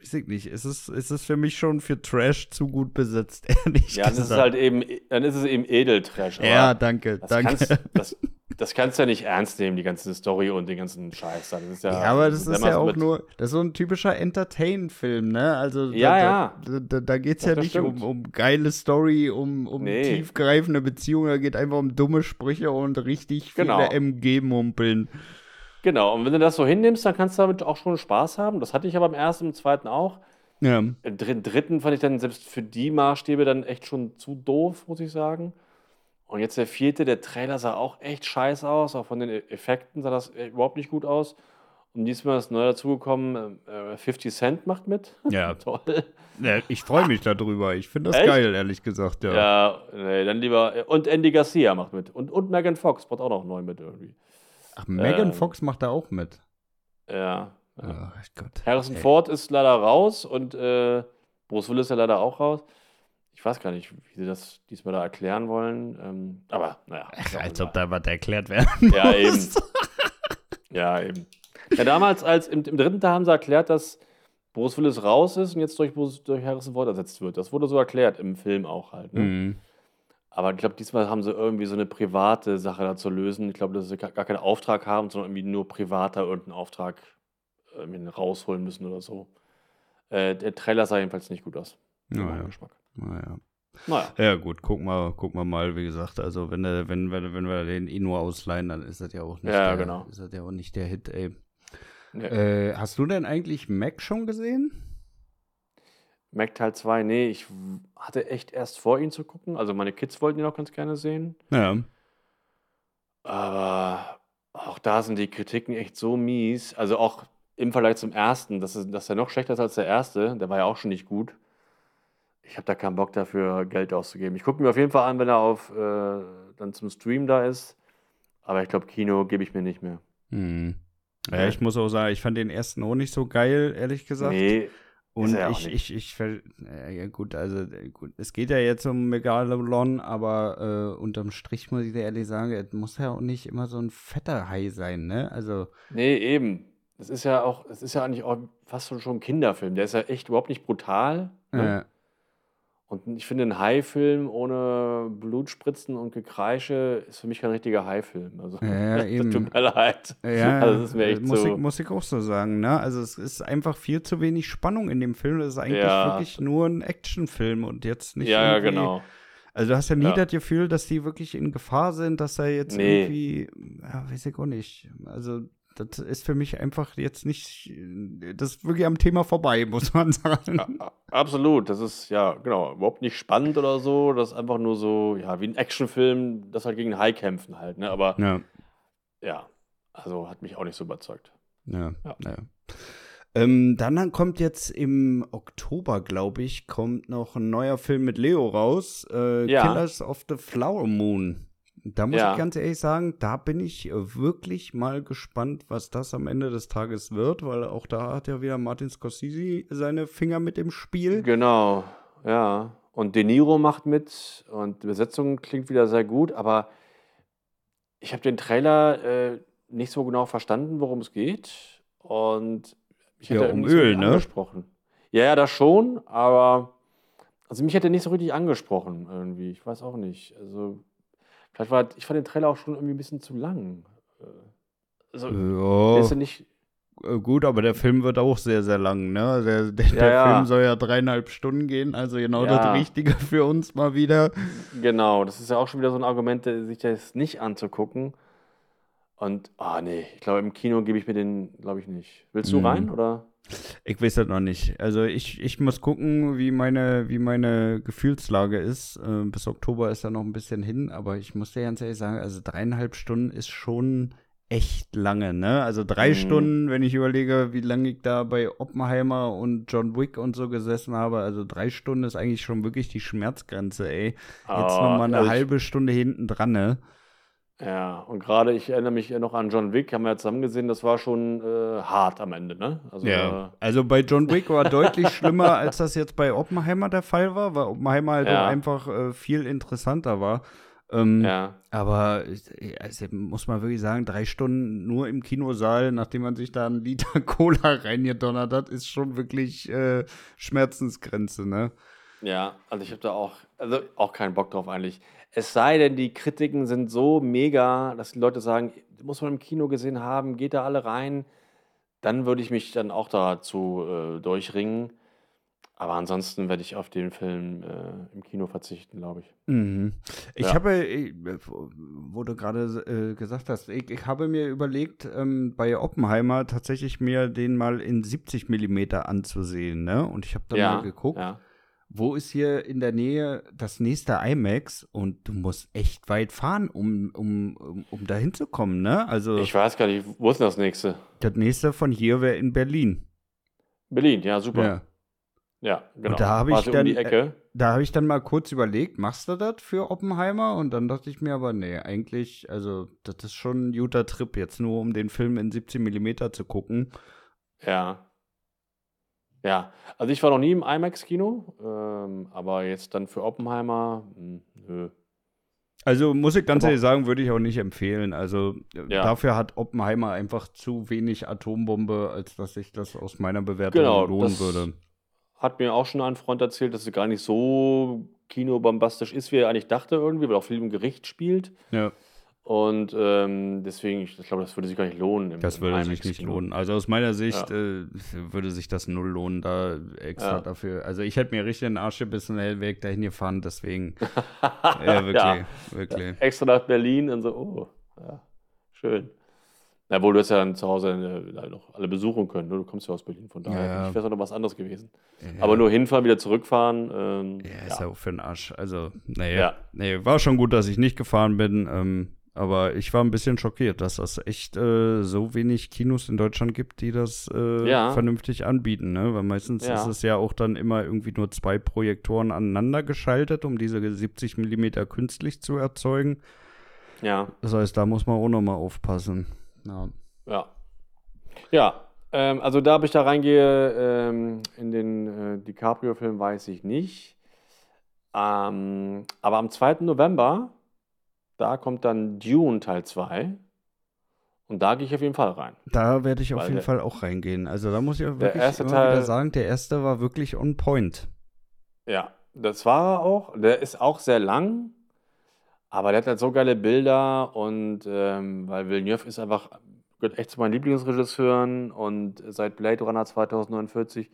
weiß ich nicht, es ist, es ist für mich schon für Trash zu gut besetzt, ehrlich ja, gesagt. Ja, das ist halt eben, dann ist es eben Edeltrash. Ja, danke, danke. Kannst, das, das kannst du ja nicht ernst nehmen, die ganze Story und den ganzen Scheiß. Das ist ja, ja aber das, ist ja auch nur, das ist so ein typischer Entertain-Film, ne? Also, ja, da, ja. Da, da, geht es ja nicht um, um geile Story, um, um nee. tiefgreifende Beziehungen, da geht einfach um dumme Sprüche und richtig viele genau. MG-Mumpeln. Genau, und wenn du das so hinnimmst, dann kannst du damit auch schon Spaß haben. Das hatte ich aber im ersten und im zweiten auch. Ja. Im dritten fand ich dann selbst für die Maßstäbe dann echt schon zu doof, muss ich sagen. Und jetzt der vierte, der Trailer sah auch echt scheiße aus, auch von den e-, Effekten sah das überhaupt nicht gut aus. Und diesmal ist neu dazugekommen, äh, 50 Cent macht mit. Ja. Toll. Ja, ich freue mich darüber. Ich finde das echt? geil, ehrlich gesagt. Ja, ja nee, dann lieber. Und Andy Garcia macht mit. Und, und Megan Fox macht auch noch neu mit irgendwie. Ach, Megan ähm, Fox macht da auch mit. Ja. Oh, Gott. Harrison Ey. Ford ist leider raus und äh, Bruce Willis ist ja leider auch raus. Ich weiß gar nicht, wie sie das diesmal da erklären wollen. Ähm, aber naja. Ach, als ob da was erklärt werden muss. Ja, eben. ja, eben. Ja, damals, als im, im dritten Teil haben sie erklärt, dass Bruce Willis raus ist und jetzt durch, durch Harrison Ford ersetzt wird. Das wurde so erklärt im Film auch halt. Ne? Mhm. Aber ich glaube, diesmal haben sie irgendwie so eine private Sache da zu lösen. Ich glaube, dass sie gar keinen Auftrag haben, sondern irgendwie nur privater irgendeinen Auftrag irgendwie rausholen müssen oder so. Äh, der Trailer sah jedenfalls nicht gut aus. Naja. Geschmack. Naja. Naja. Ja, gut, gucken wir, gucken wir mal, wie gesagt. Also, wenn, der, wenn, wenn, wenn wir den eh nur ausleihen, dann ist das ja auch nicht, ja, der, genau. ist das ja auch nicht der Hit, ey. Ja. Äh, hast du denn eigentlich Mac schon gesehen? Mac Teil 2, nee, ich hatte echt erst vor, ihn zu gucken. Also meine Kids wollten ihn auch ganz gerne sehen. Ja. Aber auch da sind die Kritiken echt so mies. Also auch im Vergleich zum ersten, dass, dass er noch schlechter ist als der erste. Der war ja auch schon nicht gut. Ich habe da keinen Bock dafür, Geld auszugeben. Ich gucke mir auf jeden Fall an, wenn er auf äh, dann zum Stream da ist. Aber ich glaube, Kino gebe ich mir nicht mehr. Hm. Ja, ich muss auch sagen, ich fand den ersten auch nicht so geil, ehrlich gesagt. Nee, und ich, ich, ich, ja gut, also gut, es geht ja jetzt um Megalolon, aber äh, unterm Strich muss ich dir ehrlich sagen, es muss ja auch nicht immer so ein fetter Hai sein, ne? Also. Nee, eben. das ist ja auch, es ist ja eigentlich auch fast schon schon ein Kinderfilm. Der ist ja echt überhaupt nicht brutal. Ne? Äh, Und ich finde, ein Hai-Film ohne Blutspritzen und Gekreische ist für mich kein richtiger Hai-Film. Also, Ja, das eben. tut mir leid. ja, also, das ist mir echt muss, so. ich, muss ich auch so sagen, ne? Also es ist einfach viel zu wenig Spannung in dem Film. Das ist eigentlich Ja. wirklich nur ein Actionfilm und jetzt nicht ja, ja, irgendwie- genau. Also du hast ja nie Ja. das Gefühl, dass die wirklich in Gefahr sind, dass er jetzt Nee. irgendwie, ja, weiß ich auch nicht. Also das ist für mich einfach jetzt nicht, das ist wirklich am Thema vorbei, muss man sagen. A- Absolut. Das ist ja, genau, überhaupt nicht spannend oder so. Das ist einfach nur so, ja, wie ein Actionfilm, das halt gegen Hai kämpfen halt. Ne? Aber Ja, ja, also hat mich auch nicht so überzeugt. ja, Ja. ja. Ähm, dann kommt jetzt im Oktober, glaube ich, kommt noch ein neuer Film mit Leo raus, äh, Ja. Killers of the Flower Moon. Da muss Ja. ich ganz ehrlich sagen, da bin ich äh, wirklich mal gespannt, was das am Ende des Tages wird, weil auch da hat ja wieder Martin Scorsese seine Finger mit im Spiel. Genau, ja. Und De Niro macht mit und die Besetzung klingt wieder sehr gut, aber ich habe den Trailer äh, nicht so genau verstanden, worum es geht. Und ich Ja, hätte um nicht so Öl, richtig ne? angesprochen. Ja, ja, das schon, aber also mich hätte nicht so richtig angesprochen irgendwie. Ich weiß auch nicht. Also vielleicht war ich fand den Trailer auch schon irgendwie ein bisschen zu lang. Also Ja, ist ja nicht. äh, gut, aber der Film wird auch sehr, sehr lang, ne? Der, der, der ja. Film soll ja dreieinhalb Stunden gehen, also genau Ja. das Richtige für uns mal wieder. Genau, das ist ja auch schon wieder so ein Argument, sich das nicht anzugucken. Und, ah nee, ich glaube, im Kino gebe ich mir den, glaube ich, nicht. Willst du Mhm. rein oder? Ich weiß das noch nicht. Also ich, ich muss gucken, wie meine, wie meine Gefühlslage ist. Äh, bis Oktober ist ja noch ein bisschen hin, aber ich muss dir ganz ehrlich sagen, also dreieinhalb Stunden ist schon echt lange, ne? Also drei Mhm. Stunden, wenn ich überlege, wie lange ich da bei Oppenheimer und John Wick und so gesessen habe, also drei Stunden ist eigentlich schon wirklich die Schmerzgrenze, ey. Jetzt Ah, noch mal eine also halbe Stunde hinten dran, ne? Ja, und gerade, ich erinnere mich noch an John Wick, haben wir ja zusammen gesehen, das war schon äh, hart am Ende, ne? Also, Ja. Also bei John Wick war deutlich schlimmer, als das jetzt bei Oppenheimer der Fall war, weil Oppenheimer halt Ja. auch einfach äh, viel interessanter war. Ähm, äh, ja. Aber äh, also, muss man wirklich sagen, drei Stunden nur im Kinosaal, nachdem man sich da einen Liter Cola reingedonnert hat, ist schon wirklich äh, Schmerzensgrenze, ne? Ja, also ich habe da auch, also auch keinen Bock drauf eigentlich. Es sei denn, die Kritiken sind so mega, dass die Leute sagen, muss man im Kino gesehen haben, geht da alle rein. Dann würde ich mich dann auch dazu äh, durchringen. Aber ansonsten werde ich auf den Film äh, im Kino verzichten, glaube ich. Mhm. Ich Ja. habe, äh, wo du gerade äh, gesagt hast, ich, ich habe mir überlegt, ähm, bei Oppenheimer tatsächlich mir den mal in 70 Millimeter anzusehen, ne? Und ich habe dann mal geguckt, ja. Wo ist hier in der Nähe das nächste IMAX und du musst echt weit fahren, um, um, um, um da hinzukommen, ne? Also Ich weiß gar nicht, wo ist denn das nächste? das nächste von hier wäre in Berlin. Berlin, ja, super. Ja. Ja, genau. da habe ich dann, um Ecke. Da habe ich dann mal kurz überlegt, machst du das für Oppenheimer? Und dann dachte ich mir aber, nee, eigentlich, also das ist schon ein guter Trip, jetzt nur um den Film in 17 Millimeter zu gucken. Ja. Ja, also ich war noch nie im IMAX-Kino, ähm, aber jetzt dann für Oppenheimer, hm, nö. Also muss ich ganz ehrlich sagen, würde ich auch nicht empfehlen. Also äh, Ja. dafür hat Oppenheimer einfach zu wenig Atombombe, als dass sich das aus meiner Bewertung Genau, lohnen das würde. hat mir auch schon ein Freund erzählt, dass es gar nicht so kinobombastisch ist, wie er eigentlich dachte irgendwie, weil auch viel im Gericht spielt. Ja, Und ähm, deswegen, ich, glaube, das würde sich gar nicht lohnen. Im, das im würde sich nicht lohnen. Also aus meiner Sicht Ja. äh, würde sich das null lohnen, da extra Ja. dafür. Also ich hätte mir richtig den Arsch gebissen, Hellweg dahin gefahren, deswegen. ja, wirklich, Ja. wirklich. Extra nach Berlin und so, oh, ja, schön. Na wohl, du hättest ja dann zu Hause äh, noch alle besuchen können. Ne? Du kommst ja aus Berlin, von daher Ja, wäre es noch was anderes gewesen. Ja. Aber nur hinfahren, wieder zurückfahren. Ähm, Ja, ist ja. auch für den Arsch. Also, nee, Ja. nee, war schon gut, dass ich nicht gefahren bin. Ähm, aber ich war ein bisschen schockiert, dass es echt äh, so wenig Kinos in Deutschland gibt, die das äh, Ja. vernünftig anbieten. Ne? Weil meistens Ja. ist es ja auch dann immer irgendwie nur zwei Projektoren aneinander geschaltet, um diese 70 Millimeter künstlich zu erzeugen. ja, Das heißt, da muss man auch nochmal aufpassen. Ja. ja. Ja, ähm, also da, ob ich da reingehe ähm, in den äh, DiCaprio-Film, weiß ich nicht. Ähm, aber am 2. November, da kommt dann Dune Teil 2. Und da gehe ich auf jeden Fall rein. Da werde ich auf Weil jeden der- Fall auch reingehen. Also da muss ich wirklich immer Teil- wieder sagen, der erste war wirklich on point. Ja, das war er auch. Der ist auch sehr lang, aber der hat halt so geile Bilder und ähm, weil Villeneuve ist einfach, gehört echt zu meinen Lieblingsregisseuren und seit Blade Runner 2049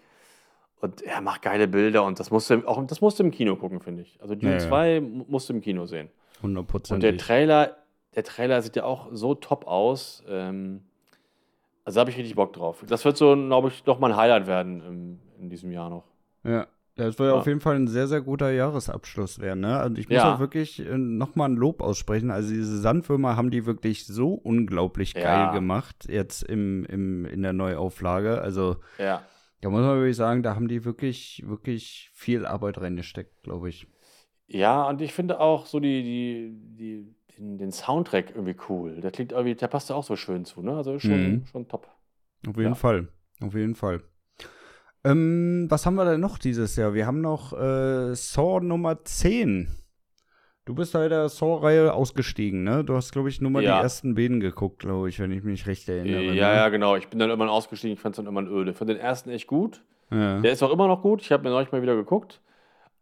und er macht geile Bilder und das musste auch das musste im Kino gucken, finde ich. Also Dune Ja, ja. 2 mu- musste im Kino sehen. Und der. Trailer, der Trailer sieht ja auch so top aus. Ähm, also habe ich richtig Bock drauf. Das wird so, glaube ich, noch mal ein Highlight werden im, in diesem Jahr noch. Ja. Das wird Ja. auf jeden Fall ein sehr, sehr guter Jahresabschluss werden. Ne? Also ich muss Ja. auch wirklich äh, nochmal ein Lob aussprechen. Also diese Sandwürmer haben die wirklich so unglaublich Ja. geil gemacht jetzt im, im, in der Neuauflage. Also Ja. da muss man wirklich sagen, da haben die wirklich, wirklich viel Arbeit reingesteckt, glaube ich. Ja, und ich finde auch so die, die, die, den, den Soundtrack irgendwie cool. Der klingt irgendwie, der passt da auch so schön zu, ne? Also schon, Mhm. schon top. Auf jeden Ja. Fall. Auf jeden Fall. Ähm, was haben wir denn noch dieses Jahr? Wir haben noch äh, Saw Nummer 10. Du bist bei der Saw-Reihe ausgestiegen, ne? Du hast, glaube ich, nur mal Ja. die ersten beiden geguckt, glaube ich, wenn ich mich recht erinnere. ja, ne? ja, genau. Ich bin dann irgendwann ausgestiegen, ich fand es dann irgendwann öde. Ich fand den ersten echt gut. Ja. Der ist auch immer noch gut. Ich habe mir neulich mal wieder geguckt.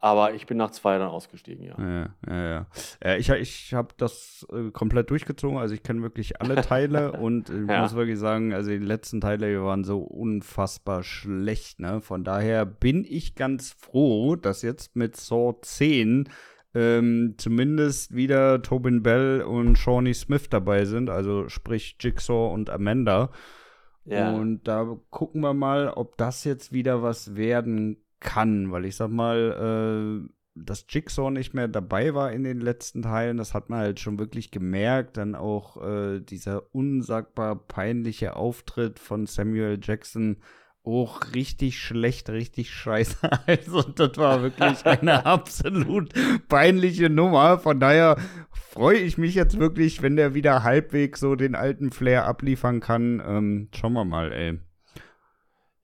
Aber ich bin nach zwei dann ausgestiegen, ja. Ja, ja, ja. Äh, ich ich habe das äh, komplett durchgezogen, also ich kenne wirklich alle Teile und ich Ja. muss wirklich sagen, also die letzten Teile die waren so unfassbar schlecht, ne? Von daher bin ich ganz froh, dass jetzt mit Saw 10 ähm, zumindest wieder Tobin Bell und Shawnee Smith dabei sind, also sprich Jigsaw und Amanda. Ja. Und da gucken wir mal, ob das jetzt wieder was werden kann, weil ich sag mal, äh, dass Jigsaw nicht mehr dabei war in den letzten Teilen, das hat man halt schon wirklich gemerkt. Dann auch äh, dieser unsagbar peinliche Auftritt von Samuel Jackson. Auch richtig schlecht, richtig scheiße. Also, das war wirklich eine absolut peinliche Nummer. Von daher freue ich mich jetzt wirklich, wenn der wieder halbwegs so den alten Flair abliefern kann. Ähm, schauen wir mal, ey.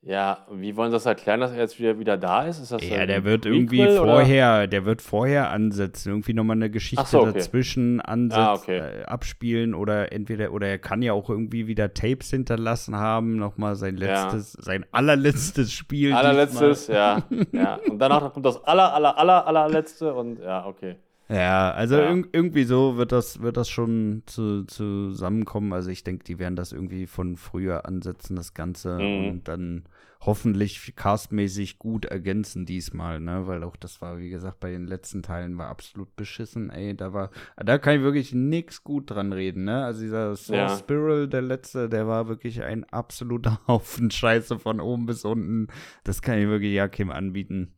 Ja, wie wollen Sie das erklären, dass er jetzt wieder, wieder da ist? ist das Ja, der wird irgendwie oder? vorher, der wird vorher ansetzen, irgendwie nochmal eine Geschichte so, okay. dazwischen ansetzen, Ah, okay. äh, abspielen oder entweder, oder er kann ja auch irgendwie wieder Tapes hinterlassen haben, nochmal sein Ja. letztes, sein allerletztes Spiel. Allerletztes, ja, ja. Und danach kommt das aller, aller, aller, allerletzte und ja, okay. Ja, also Ja. irg- irgendwie so wird das, wird das schon zu, zusammenkommen. Also ich denke, die werden das irgendwie von früher ansetzen, das Ganze, Mhm. und dann hoffentlich castmäßig gut ergänzen diesmal, ne? Weil auch das war, wie gesagt, bei den letzten Teilen war absolut beschissen, ey. Da war, da kann ich wirklich nix gut dran reden, ne? Also dieser Saw Ja. Spiral, der letzte, der war wirklich ein absoluter Haufen Scheiße von oben bis unten. Das kann ich wirklich ja Kim anbieten.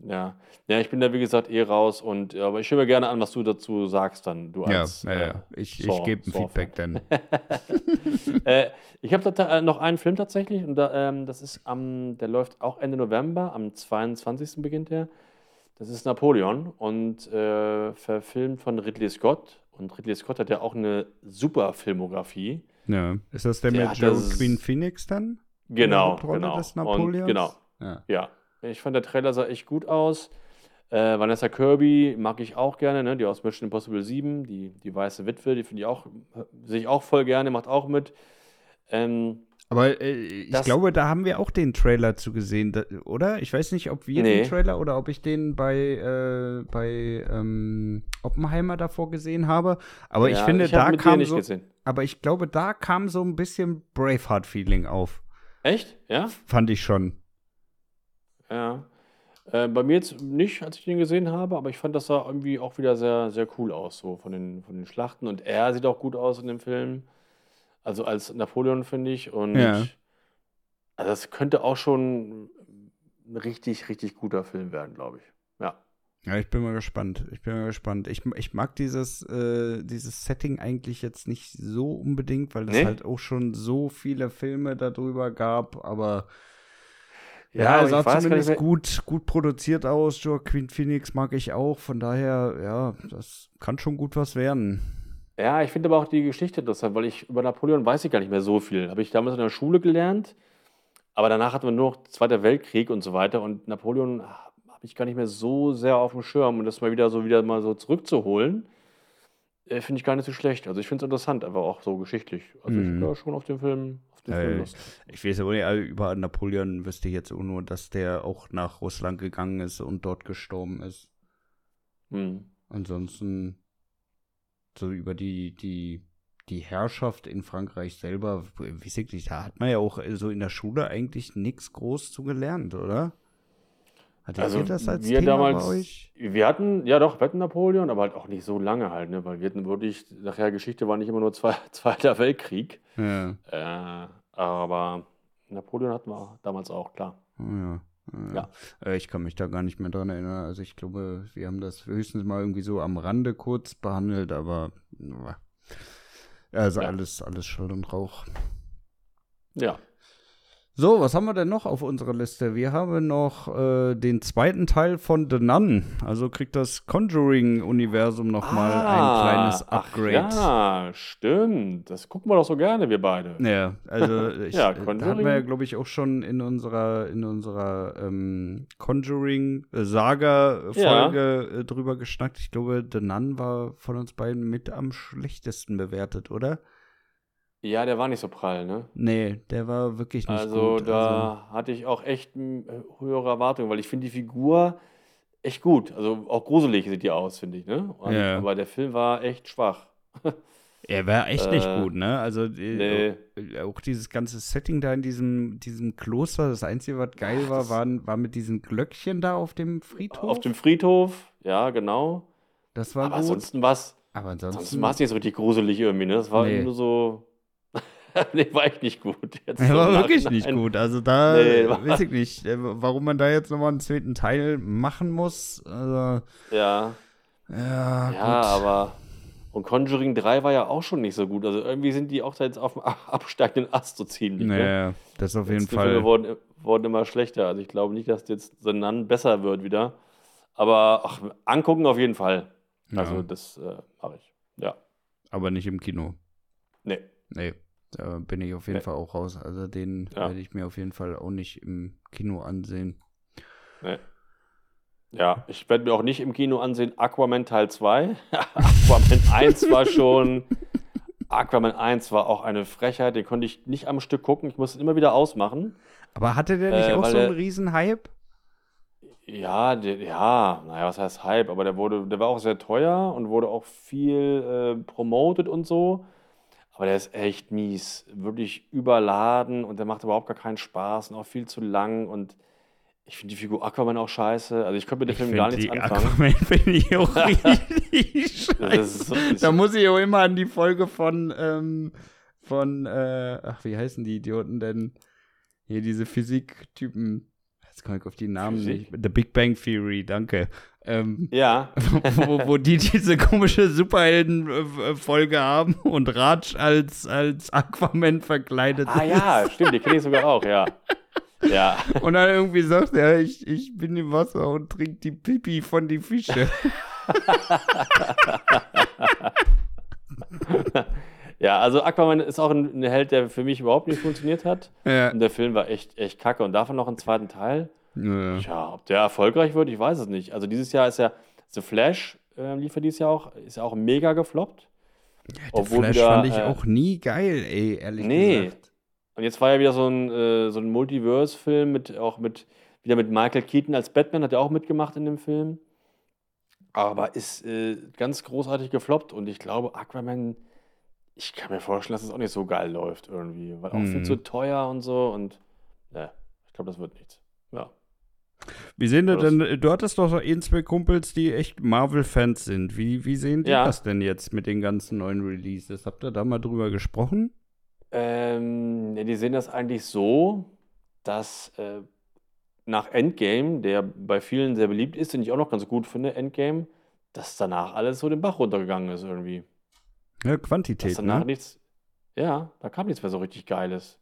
Ja. Ja, ich bin da wie gesagt eh raus und aber ich höre mir gerne an, was du dazu sagst dann, du Ja, als ja, äh, ja. Ich, ich Saw- gebe ein. Feedback dann. äh, ich habe äh, noch einen Film tatsächlich und da, ähm, das ist am, der läuft auch Ende November, am 22. beginnt der. Das ist Napoleon und äh, verfilmt von Ridley Scott. Und Ridley Scott hat ja auch eine super Filmografie. Ja. Ist das der, Der mit Joe Queen Phoenix dann? Genau, genau. des Und, Napoleons? genau, Ja. ja. Ich fand der Trailer sah echt gut aus. Äh, Vanessa Kirby mag ich auch gerne, ne? die aus Mission Impossible 7, die, die weiße Witwe, die finde ich auch, sehe ich auch voll gerne, macht auch mit. Ähm, Aber äh, ich Das- glaube, da haben wir auch den Trailer zu gesehen, da, oder? Ich weiß nicht, ob wir Nee. den Trailer oder ob ich den bei, äh, bei ähm, Oppenheimer davor gesehen habe. Aber ich ja, finde, ich da kam so. gesehen. Aber ich glaube, da kam so ein bisschen Braveheart-Feeling auf. Echt? Ja? Fand ich schon. Ja. Äh, bei mir jetzt nicht, als ich den gesehen habe, aber ich fand, das sah irgendwie auch wieder sehr, sehr cool aus, so von den, von den Schlachten. Und er sieht auch gut aus in dem Film. Also als Napoleon, finde ich. Und Ja. also das könnte auch schon ein richtig, richtig guter Film werden, glaube ich. Ja. Ja, ich bin mal gespannt. Ich bin mal gespannt. Ich, ich mag dieses, äh, dieses Setting eigentlich jetzt nicht so unbedingt, weil es Nee? halt auch schon so viele Filme darüber gab, aber Ja, aber er sah zumindest nicht gut, gut produziert aus. Joaquin Phoenix mag ich auch, von daher, ja, das kann schon gut was werden. Ja, ich finde aber auch die Geschichte interessant, weil ich über Napoleon weiß ich gar nicht mehr so viel. Habe ich damals in der Schule gelernt, aber danach hatten wir nur noch Zweiter Weltkrieg und so weiter und Napoleon habe ich gar nicht mehr so sehr auf dem Schirm und das mal wieder so wieder mal so zurückzuholen. äh, finde ich gar nicht so schlecht. Also ich finde es interessant, einfach auch so geschichtlich. Also Mhm. ich habe schon auf den Film, auf den Film Äh. Ich weiß aber nicht, also über Napoleon wüsste ich jetzt auch nur, dass der auch nach Russland gegangen ist und dort gestorben ist. Hm. Ansonsten so über die, die, die Herrschaft in Frankreich selber, weiß ich nicht, da hat man ja auch so in der Schule eigentlich nichts groß zu gelernt, oder? Hattet Also ihr das als wir Thema damals, bei euch? wir hatten, ja doch, wir hatten Napoleon, aber halt auch nicht so lange halt, ne? Weil wir hatten wirklich, nachher Geschichte war nicht immer nur zwei, Zweiter Weltkrieg. Ja, Äh, aber Napoleon hatten wir damals auch, klar. ja. Ja. Äh, Ich kann mich da gar nicht mehr dran erinnern. Also ich glaube, wir haben das höchstens mal irgendwie so am Rande kurz behandelt, aber ja. also Ja. alles, alles Schall und Rauch. Ja. So, was haben wir denn noch auf unserer Liste? Wir haben noch äh, den zweiten Teil von The Nun. Also kriegt das Conjuring-Universum nochmal ein kleines Ah, Upgrade. ja, stimmt. Das gucken wir doch so gerne, wir beide. Ja, also ich, Ja, äh, da hatten Conjuring. wir ja, glaube ich, auch schon in unserer, in unserer ähm, Conjuring-Saga-Folge äh, drüber geschnackt. Ich glaube, The Nun war von uns beiden mit am schlechtesten bewertet, oder? Ja, der war nicht so prall, ne? Nee, der war wirklich nicht Also gut. da hatte ich auch echt m, höhere Erwartungen, weil ich finde die Figur echt gut. Also auch gruselig sieht die aus, finde ich, ne? Und, Ja. Aber der Film war echt schwach. Er war echt nicht Äh, gut, ne? Also äh, Nee. auch dieses ganze Setting da in diesem, diesem Kloster, das Einzige, was geil Ach, war, waren, war mit diesen Glöckchen da auf dem Friedhof. Auf dem Friedhof, ja, genau. das war Aber gut. ansonsten war es Aber ansonsten. ansonsten war's nicht so richtig gruselig irgendwie, ne? Das war Nee. nur so. nee, war echt nicht gut. Jetzt er war wirklich nicht gut. Also da Nee, weiß ich nicht, äh, warum man da jetzt nochmal einen zweiten Teil machen muss. Also, Ja, ja, ja, gut. aber. Und Conjuring 3 war ja auch schon nicht so gut. Also irgendwie sind die auch da jetzt auf dem absteigenden Ast so ziemlich. Ne? Naja, das ist auf jeden Die Filme Fall. wurden, wurden immer schlechter. Also ich glaube nicht, dass jetzt The Nun besser wird wieder. Aber ach, angucken auf jeden Fall. Ja. Also das äh, mache ich. Ja. Aber nicht im Kino. Nee. Nee, da bin ich auf jeden Nee. Fall auch raus. Also den Ja. werde ich mir auf jeden Fall auch nicht im Kino ansehen. nee. Ja, ich werde mir auch nicht im Kino ansehen Aquaman Teil 2. Aquaman 1 war schon. Aquaman 1 war auch eine Frechheit. Den konnte ich nicht am Stück gucken. Ich musste ihn immer wieder ausmachen. Aber hatte der nicht Äh, auch so einen Riesenhype? Ja, der, ja, naja, was heißt Hype? Aber der wurde, der war auch sehr teuer und wurde auch viel äh, promoted und so. Aber der ist echt mies, wirklich überladen und der macht überhaupt gar keinen Spaß und auch viel zu lang und ich finde die Figur Aquaman auch scheiße. Also ich konnte mit dem Ich Film gar nichts anfangen. Aquaman finde ich auch richtig scheiße. so- Da muss ich auch immer an die Folge von, ähm, von, äh, ach, wie heißen die Idioten denn? Hier, diese Physiktypen. Jetzt komme ich auf die Namen Physik? nicht. The Big Bang Theory, danke. Ähm, Ja, wo, wo die diese komische Superhelden-Folge haben und Raj als, als Aquaman verkleidet ah ja, stimmt, die kenne ich sogar auch, ja. Ja, Und dann irgendwie sagt er, ich, ich bin im Wasser und trink die Pipi von die Fische. ja, also Aquaman ist auch ein, ein Held, der für mich überhaupt nicht funktioniert hat. ja. Und der Film war echt, echt kacke. Und davon noch einen zweiten Teil. ja. Tja, ob der erfolgreich wird, ich weiß es nicht. Also dieses Jahr ist ja The Flash, äh, lief ja dieses Jahr auch, ist ja auch mega gefloppt. Der Obwohl Flash wieder, fand ich äh, auch nie geil, ey, ehrlich Nee. gesagt. Und jetzt war ja wieder so ein, äh, so ein Multiverse-Film mit auch mit, wieder mit Michael Keaton als Batman, hat er auch mitgemacht in dem Film. Aber ist äh, ganz großartig gefloppt und ich glaube, Aquaman, ich kann mir vorstellen, dass es auch nicht so geil läuft irgendwie, weil auch viel Mhm. zu teuer und so und ne, ich glaube, das wird nichts. Ja. Wie sehen denn, Das- denn, du hattest doch so ein, zwei Kumpels, die echt Marvel-Fans sind. Wie, wie sehen die Ja. das denn jetzt mit den ganzen neuen Releases? Habt ihr da mal drüber gesprochen? Ähm, die sehen das eigentlich so, dass äh, nach Endgame, der bei vielen sehr beliebt ist, den ich auch noch ganz gut finde, Endgame, dass danach alles so den Bach runtergegangen ist irgendwie. Ja, Dass Quantität, ne? nichts, ja, da kam nichts mehr so richtig Geiles.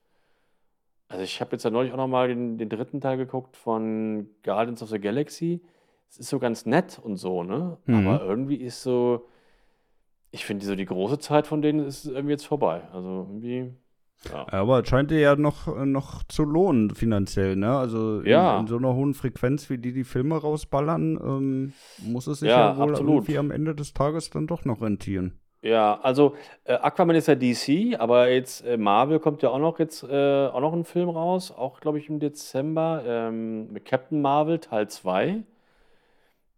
Also ich habe jetzt ja neulich auch noch mal den, den dritten Teil geguckt von Guardians of the Galaxy. Es ist so ganz nett und so, ne? Mhm. Aber irgendwie ist so, ich finde so die große Zeit von denen ist irgendwie jetzt vorbei. Also irgendwie, ja. Aber es scheint dir ja noch, noch zu lohnen finanziell, ne? Also in, Ja. in so einer hohen Frequenz, wie die die Filme rausballern, ähm, muss es sich Ja, ja, wohl absolut. irgendwie am Ende des Tages dann doch noch rentieren. Ja, also äh, Aquaman ist ja DC, aber jetzt äh, Marvel kommt ja auch noch jetzt äh, auch noch ein Film raus, auch glaube ich im Dezember ähm, mit Captain Marvel Teil 2.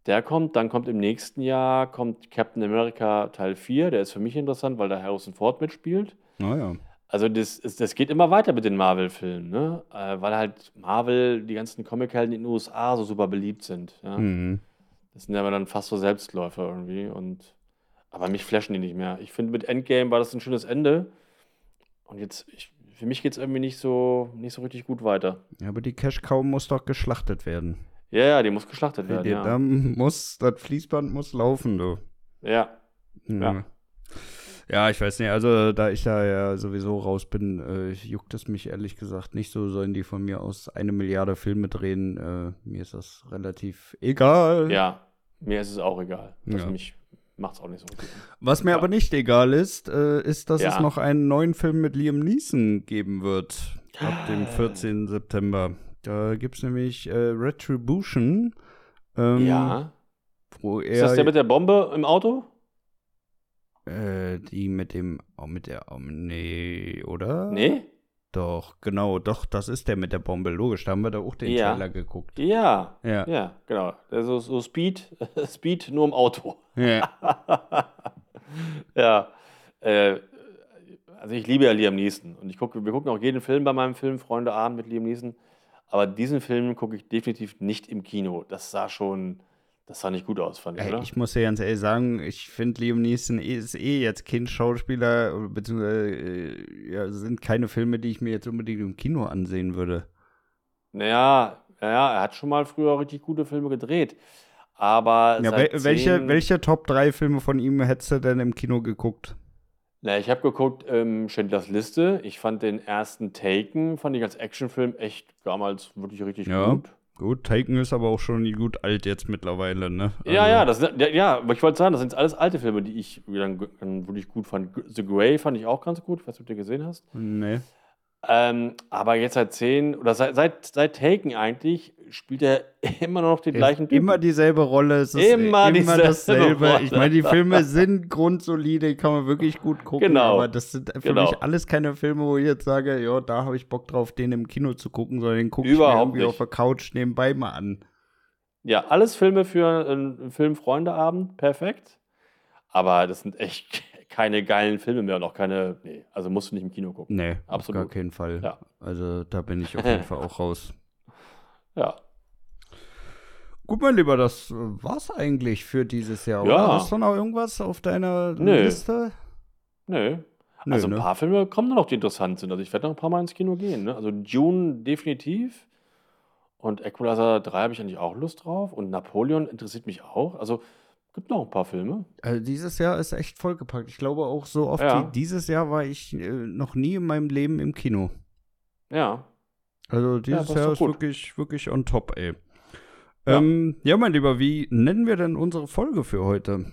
Der kommt, dann kommt im nächsten Jahr kommt Captain America Teil 4, der ist für mich interessant, weil da Harrison Ford mitspielt. Naja. Also das, das geht immer weiter mit den Marvel-Filmen, ne? Äh, weil halt Marvel, die ganzen Comic-Helden in den USA so super beliebt sind. Ja? Mhm. Das sind ja aber dann fast so Selbstläufer irgendwie. Und, aber mich flashen die nicht mehr. Ich finde, mit Endgame war das ein schönes Ende. Und jetzt, ich, für mich geht es irgendwie nicht so, nicht so richtig gut weiter. Ja, aber die Cash Cow muss doch geschlachtet werden. Ja, ja, die muss geschlachtet Die, werden. Ja, Da muss, das Fließband muss laufen, du. ja. Ja. Ja. Ja, ich weiß nicht, also da ich da ja sowieso raus bin, äh, juckt es mich ehrlich gesagt nicht so, sollen die von mir aus eine Milliarde Filme drehen. Äh, mir ist das relativ egal. ja, mir ist es auch egal. Das Ja. mich macht es auch nicht so gut. Was mir Ja. aber nicht egal ist, äh, ist, dass es Ja. noch einen neuen Film mit Liam Neeson geben wird. Ab dem 14. September. Da gibt es nämlich äh, Retribution. Ähm, ja. Ist das der mit der Bombe im Auto? äh, die mit dem, oh, mit der, oh, nee, oder? Nee? Doch, genau, doch, das ist der mit der Bombe, logisch, da haben wir da auch den Ja. Trailer geguckt. Ja. Ja. Ja, genau. Also so Speed, Speed nur im Auto. Ja. ja. Äh, also ich liebe ja Liam Neeson und ich gucke, wir gucken auch jeden Film bei meinem Film Freunde Abend mit Liam Neeson. Aber diesen Film gucke ich definitiv nicht im Kino. Das sah schon, das sah nicht gut aus, fand ich, oder? ich muss dir ganz ehrlich sagen, ich finde Liam Neeson eh- ist eh jetzt kein Schauspieler, beziehungsweise äh, ja, sind keine Filme, die ich mir jetzt unbedingt im Kino ansehen würde. Naja, naja, er hat schon mal früher richtig gute Filme gedreht. Aber Ja, wel welche, welche Top 3 Filme von ihm hättest du denn im Kino geguckt? Na, ich habe geguckt, ähm, Schindlers Liste. Ich fand den ersten Taken, fand ich als Actionfilm echt damals wirklich richtig Ja. gut. Gut, Taken ist aber auch schon gut alt jetzt mittlerweile, ne? Ja, Also- ja, das, sind- ja, ja, aber ich wollte sagen, das sind alles alte Filme, die ich wirklich gut fand. The Grey fand ich auch ganz gut, ob du den gesehen hast. Nee. Ähm, aber jetzt seit zehn oder seit, seit, seit Taken eigentlich spielt er immer noch den gleichen Ist immer dieselbe Rolle, es ist Immer immer, dasselbe. Rolle. Ich meine, die Filme sind grundsolide, kann man wirklich gut gucken, Genau. aber das sind für Genau. mich alles keine Filme, wo ich jetzt sage, ja, da habe ich Bock drauf, den im Kino zu gucken, sondern den gucke ich mir Überhaupt irgendwie nicht. auf der Couch nebenbei mal an. Ja, alles Filme für einen Film-Freunde-Abend, perfekt. Aber das sind echt keine geilen Filme mehr und auch keine, nee, also musst du nicht im Kino gucken. Nee, auf Absolut. gar keinen Fall. Ja. Also da bin ich auf jeden Fall auch raus. Ja. Gut, mein Lieber, das äh, war's eigentlich für dieses Jahr. Ja. Oder? Hast du noch irgendwas auf deiner Nö. Liste? Nö. Nö, also ein ne? paar Filme kommen da noch, die interessant sind. Also ich werde noch ein paar Mal ins Kino gehen. Ne? Also Dune definitiv. Und Equalizer 3 habe ich eigentlich auch Lust drauf. Und Napoleon interessiert mich auch. Also gibt noch ein paar Filme. Also dieses Jahr ist echt vollgepackt. Ich glaube auch so oft Ja. wie dieses Jahr war ich äh, noch nie in meinem Leben im Kino. Ja. Also dieses das ist Jahr ist gut. wirklich, wirklich on top, ey. Ja. Ähm, ja, mein Lieber, wie nennen wir denn unsere Folge für heute?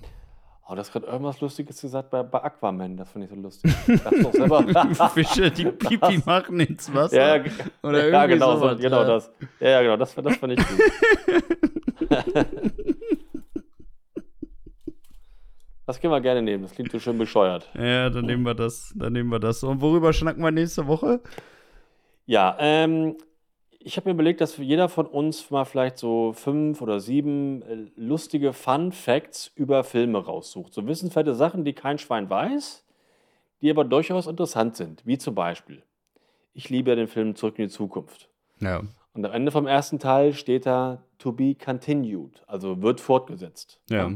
Oh, das hat irgendwas Lustiges gesagt bei, bei Aquaman. Das fand ich so lustig. Ich dachte doch selber. Fische, die Pipi machen ins Wasser. ja, ja, Oder ja, irgendwie genau, so, sowas, genau ja. das. Ja, ja, genau, das, das fand ich gut. das können wir gerne nehmen. Das klingt so schön bescheuert. Ja, dann nehmen wir das, dann nehmen wir das. Und worüber schnacken wir nächste Woche? Ja, ähm, ich habe mir überlegt, dass jeder von uns mal vielleicht so fünf oder sieben äh, lustige Fun Facts über Filme raussucht. So wissenswerte Sachen, die kein Schwein weiß, die aber durchaus interessant sind. Wie zum Beispiel, ich liebe ja den Film Zurück in die Zukunft. Ja. Und am Ende vom ersten Teil steht da To be continued, also wird fortgesetzt. Ja.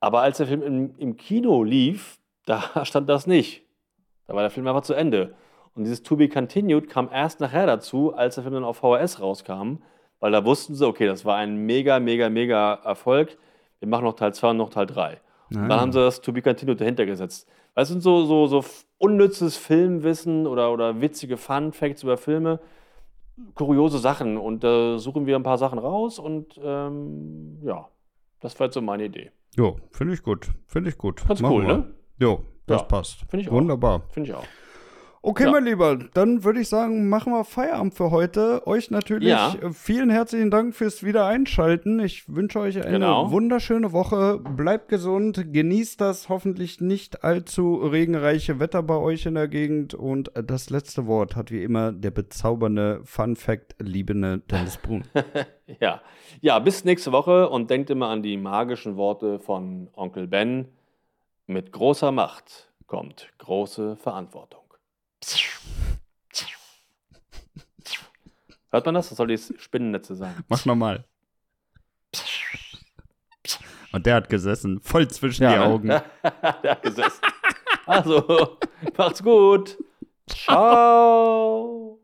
Aber als der Film im, im Kino lief, da stand das nicht. Da war der Film einfach zu Ende. Und dieses To Be Continued kam erst nachher dazu, als der Film dann auf VHS rauskam, weil da wussten sie, okay, das war ein mega, mega, mega Erfolg. Wir machen noch Teil 2 und noch Teil 3. Und dann haben sie das To Be Continued dahinter gesetzt. Das sind so, so, so unnützes Filmwissen oder, oder witzige Fun Facts über Filme, kuriose Sachen. Und da suchen wir ein paar Sachen raus und ähm, ja, das war jetzt so meine Idee. Jo, finde ich gut. Finde ich gut. Ganz Machen cool, wir. ne? Jo, das Ja, passt. finde ich auch. Wunderbar. Finde ich auch. Okay, Ja. mein Lieber, dann würde ich sagen, machen wir Feierabend für heute. Euch natürlich Ja. äh, vielen herzlichen Dank fürs Wiedereinschalten. Ich wünsche euch eine Genau. wunderschöne Woche. Bleibt gesund, genießt das hoffentlich nicht allzu regenreiche Wetter bei euch in der Gegend. Und das letzte Wort hat wie immer der bezaubernde Fun Fact liebende Dennis Brun. Ja. ja, bis nächste Woche und denkt immer an die magischen Worte von Onkel Ben. Mit großer Macht kommt große Verantwortung. Hört man das? Das soll die Spinnennetze sein. Mach nochmal. Und der hat gesessen, voll zwischen Ja, die ne? Augen. Der hat gesessen. Also, macht's gut. Ciao.